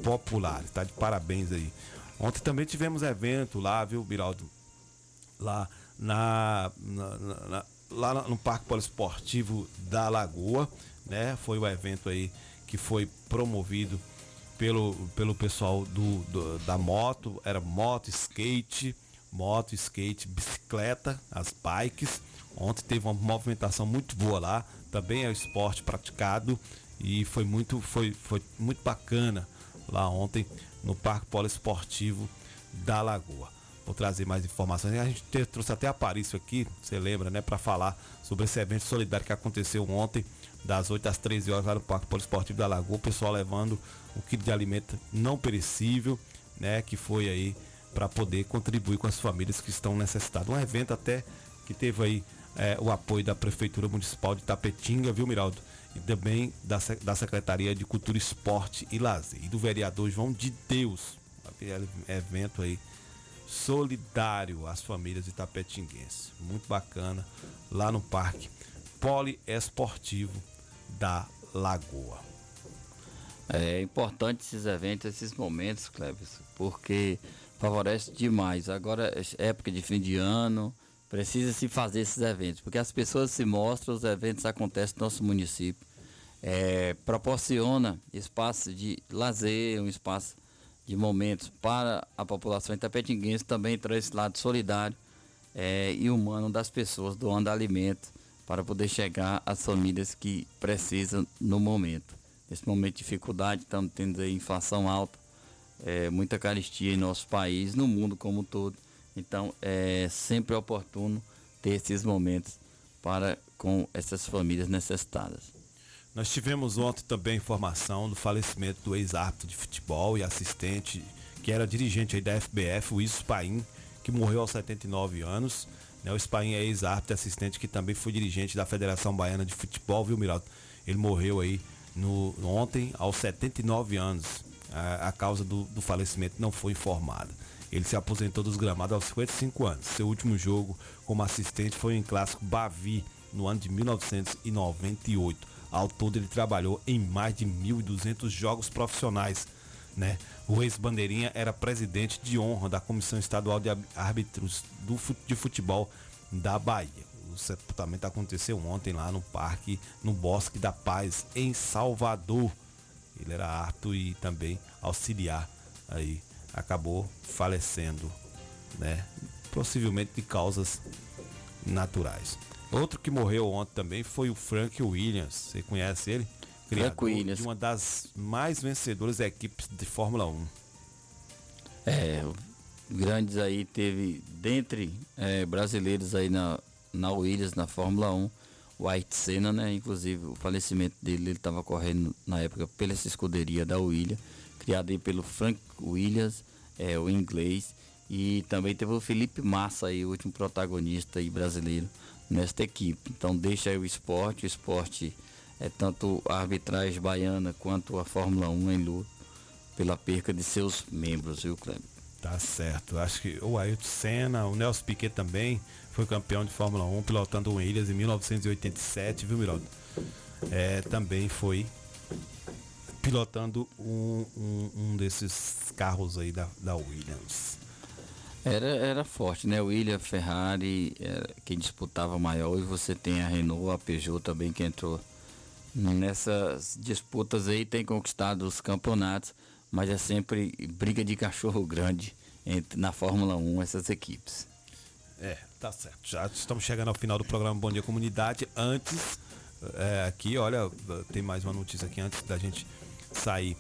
populares, tá de parabéns aí. Ontem também tivemos evento lá, viu, Biraldo? Lá na, na- na- lá no Parque Poliesportivo da Lagoa, né? Foi o evento aí que foi promovido pelo, pelo pessoal do, do- da moto, era moto, skate, moto, skate, bicicleta, as bikes. Ontem teve uma movimentação muito boa lá, também é o esporte praticado e foi muito, foi, foi muito bacana lá ontem no Parque Poliesportivo da Lagoa. Vou trazer mais informações. A gente te- trouxe até a Parício aqui, você lembra, né, para falar sobre esse evento solidário que aconteceu ontem, das 8 às 13 horas lá no Parque Poliesportivo da Lagoa, o pessoal levando um quilo de alimento não perecível, né, que foi aí para poder contribuir com as famílias que estão necessitadas. Um evento até que teve aí eh, o apoio da Prefeitura Municipal de Tapetinga, viu, Miraldo? E também da, da Secretaria de Cultura, Esporte e Lazer. E do vereador João de Deus. Aquele evento aí solidário às famílias itapetinguenses. Muito bacana. Lá no Parque Poliesportivo da Lagoa. É importante esses eventos, esses momentos, Cleves, porque favorece demais. Agora, é época de fim de ano, precisa se fazer esses eventos, porque as pessoas se mostram, os eventos acontecem no nosso município. É, proporciona espaço de lazer, um espaço de momentos para a população itapetinguense, também traz esse lado solidário é, e humano das pessoas, doando alimento para poder chegar às famílias que precisam no momento. Nesse momento de dificuldade, estamos tendo aí inflação alta, é, muita caristia em nosso país, no mundo como um todo. Então é sempre oportuno ter esses momentos para com essas famílias necessitadas. Nós tivemos ontem também informação do falecimento do ex-árbitro de futebol e assistente, que era dirigente da FBF, o Iso Paim, que morreu aos 79 anos. Né? O Spain é ex-árbitro assistente que também foi dirigente da Federação Baiana de Futebol, viu, Miraldo? Ele morreu aí no, ontem aos 79 anos. A, a causa do, do falecimento não foi informada. Ele se aposentou dos gramados aos 55 anos. Seu último jogo como assistente foi em clássico Bavi, no ano de 1998. Ao todo ele trabalhou em mais de 1.200 jogos profissionais. Né? O ex-bandeirinha era presidente de honra da Comissão Estadual de Árbitros do, de Futebol da Bahia. O sepultamento aconteceu ontem lá no parque, no Bosque da Paz, em Salvador. Ele era árbitro e também auxiliar aí. Acabou falecendo, né? Possivelmente de causas naturais. Outro que morreu ontem também foi o Frank Williams. Você conhece ele? criador Williams. de uma das mais vencedoras equipes de Fórmula 1. É, grandes aí teve, dentre é, brasileiros aí na, na Williams, na Fórmula 1, Ayrton Senna, né? Inclusive o falecimento dele, ele estava correndo na época pela escuderia da Williams, criada aí pelo Frank Williams, é, o inglês, e também teve o Felipe Massa aí, o último protagonista aí brasileiro nesta equipe. Então deixa aí o esporte, o esporte é tanto a arbitragem baiana quanto a Fórmula 1 em luta pela perca de seus membros, viu, Kleber? Tá certo. Acho que o Ayrton Senna, o Nelson Piquet também foi campeão de Fórmula 1 pilotando o Williams em 1987, viu, Miraldo? É, também foi pilotando um, um, um desses carros aí da, da Williams. Era, era forte, né? William, Ferrari, quem disputava maior. Hoje você tem a Renault, a Peugeot também que entrou nessas disputas aí, tem conquistado os campeonatos, mas é sempre briga de cachorro grande entre, na Fórmula 1 essas equipes. É, tá certo. Já estamos chegando ao final do programa Bom Dia Comunidade. Antes, é, aqui, olha, tem mais uma notícia aqui antes da gente sair,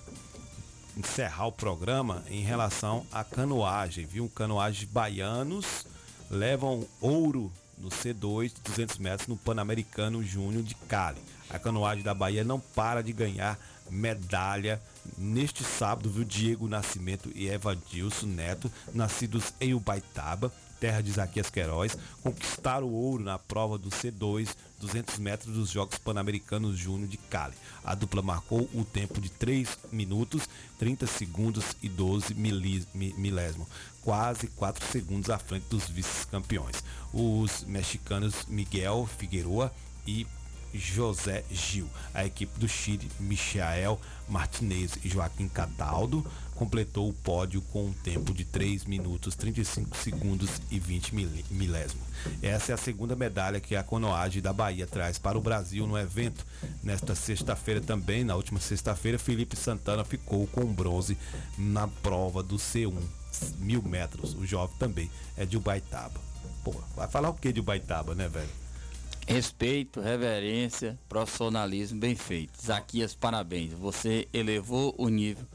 encerrar o programa em relação à canoagem, viu? Canoagens baianos levam ouro no C2 de 200 metros no Pan-Americano Júnior de Cali. A canoagem da Bahia não para de ganhar medalha neste sábado, viu? Diego Nascimento e Evadilson Neto, nascidos em Ubaitaba, terra de Isaquias Queiroz, conquistaram o ouro na prova do C2 200 metros dos Jogos Pan-Americanos Júnior de Cali. A dupla marcou o tempo de 3 minutos, 30 segundos e 12 milésimo, quase 4 segundos à frente dos vice-campeões. Os mexicanos Miguel Figueroa e José Gil. A equipe do Chile, Michael Martinez e Joaquim Cataldo, completou o pódio com um tempo de 3 minutos, 35 segundos e 20 milésimos. Essa é a segunda medalha que a Conoage da Bahia traz para o Brasil no evento. Nesta sexta-feira também, na última sexta-feira, Felipe Santana ficou com bronze na prova do C1, mil metros. O jovem também é de Ubaitaba. Pô, vai falar o que de Ubaitaba, né, velho? Respeito, reverência, profissionalismo bem feito. Zaquias, parabéns. Você elevou o nível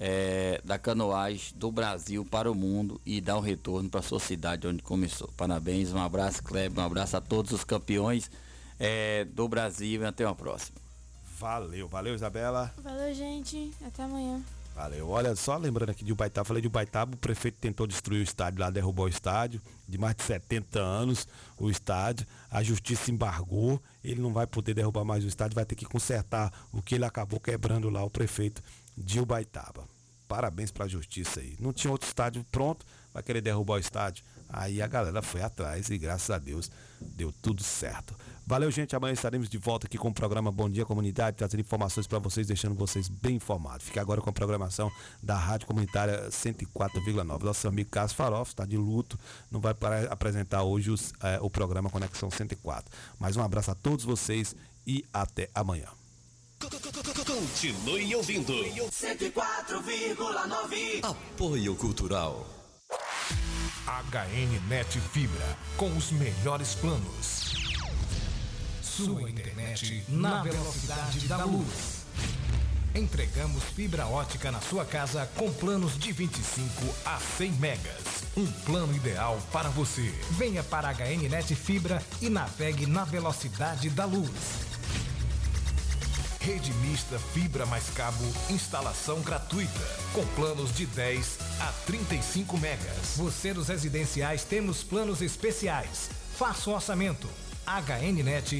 é, da canoagem do Brasil para o mundo e dá um retorno para a sua cidade onde começou. Parabéns, um abraço, Kleber, um abraço a todos os campeões é, do Brasil e até uma próxima. Valeu, valeu, Isabela. Valeu, gente. Até amanhã. Valeu. Olha, só lembrando aqui de Ubaitaba, falei de Ubaitaba, o prefeito tentou destruir o estádio lá, derrubou o estádio, de mais de 70 anos o estádio, a justiça embargou, ele não vai poder derrubar mais o estádio, vai ter que consertar o que ele acabou quebrando lá, o prefeito de Ubaitaba. Parabéns para a justiça aí. Não tinha outro estádio pronto, vai querer derrubar o estádio. Aí a galera foi atrás e graças a Deus deu tudo certo. Valeu, gente. Amanhã estaremos de volta aqui com o programa Bom Dia Comunidade, trazendo informações para vocês, deixando vocês bem informados. Fica agora com a programação da Rádio Comunitária 104,9. Nosso amigo Carlos Farof está de luto, não vai para apresentar hoje os, é, o programa Conexão 104. Mais um abraço a todos vocês e até amanhã. Continue ouvindo. 104,9. Apoio Cultural. HN Net Fibra, com os melhores planos. Sua internet na velocidade da luz. Entregamos fibra ótica na sua casa com planos de 25 a 100 megas. Um plano ideal para você. Venha para a HN Net Fibra e navegue na velocidade da luz. Rede mista fibra mais cabo, instalação gratuita, com planos de 10 a 35 megas. Você dos residenciais temos planos especiais. Faça o orçamento. HNnet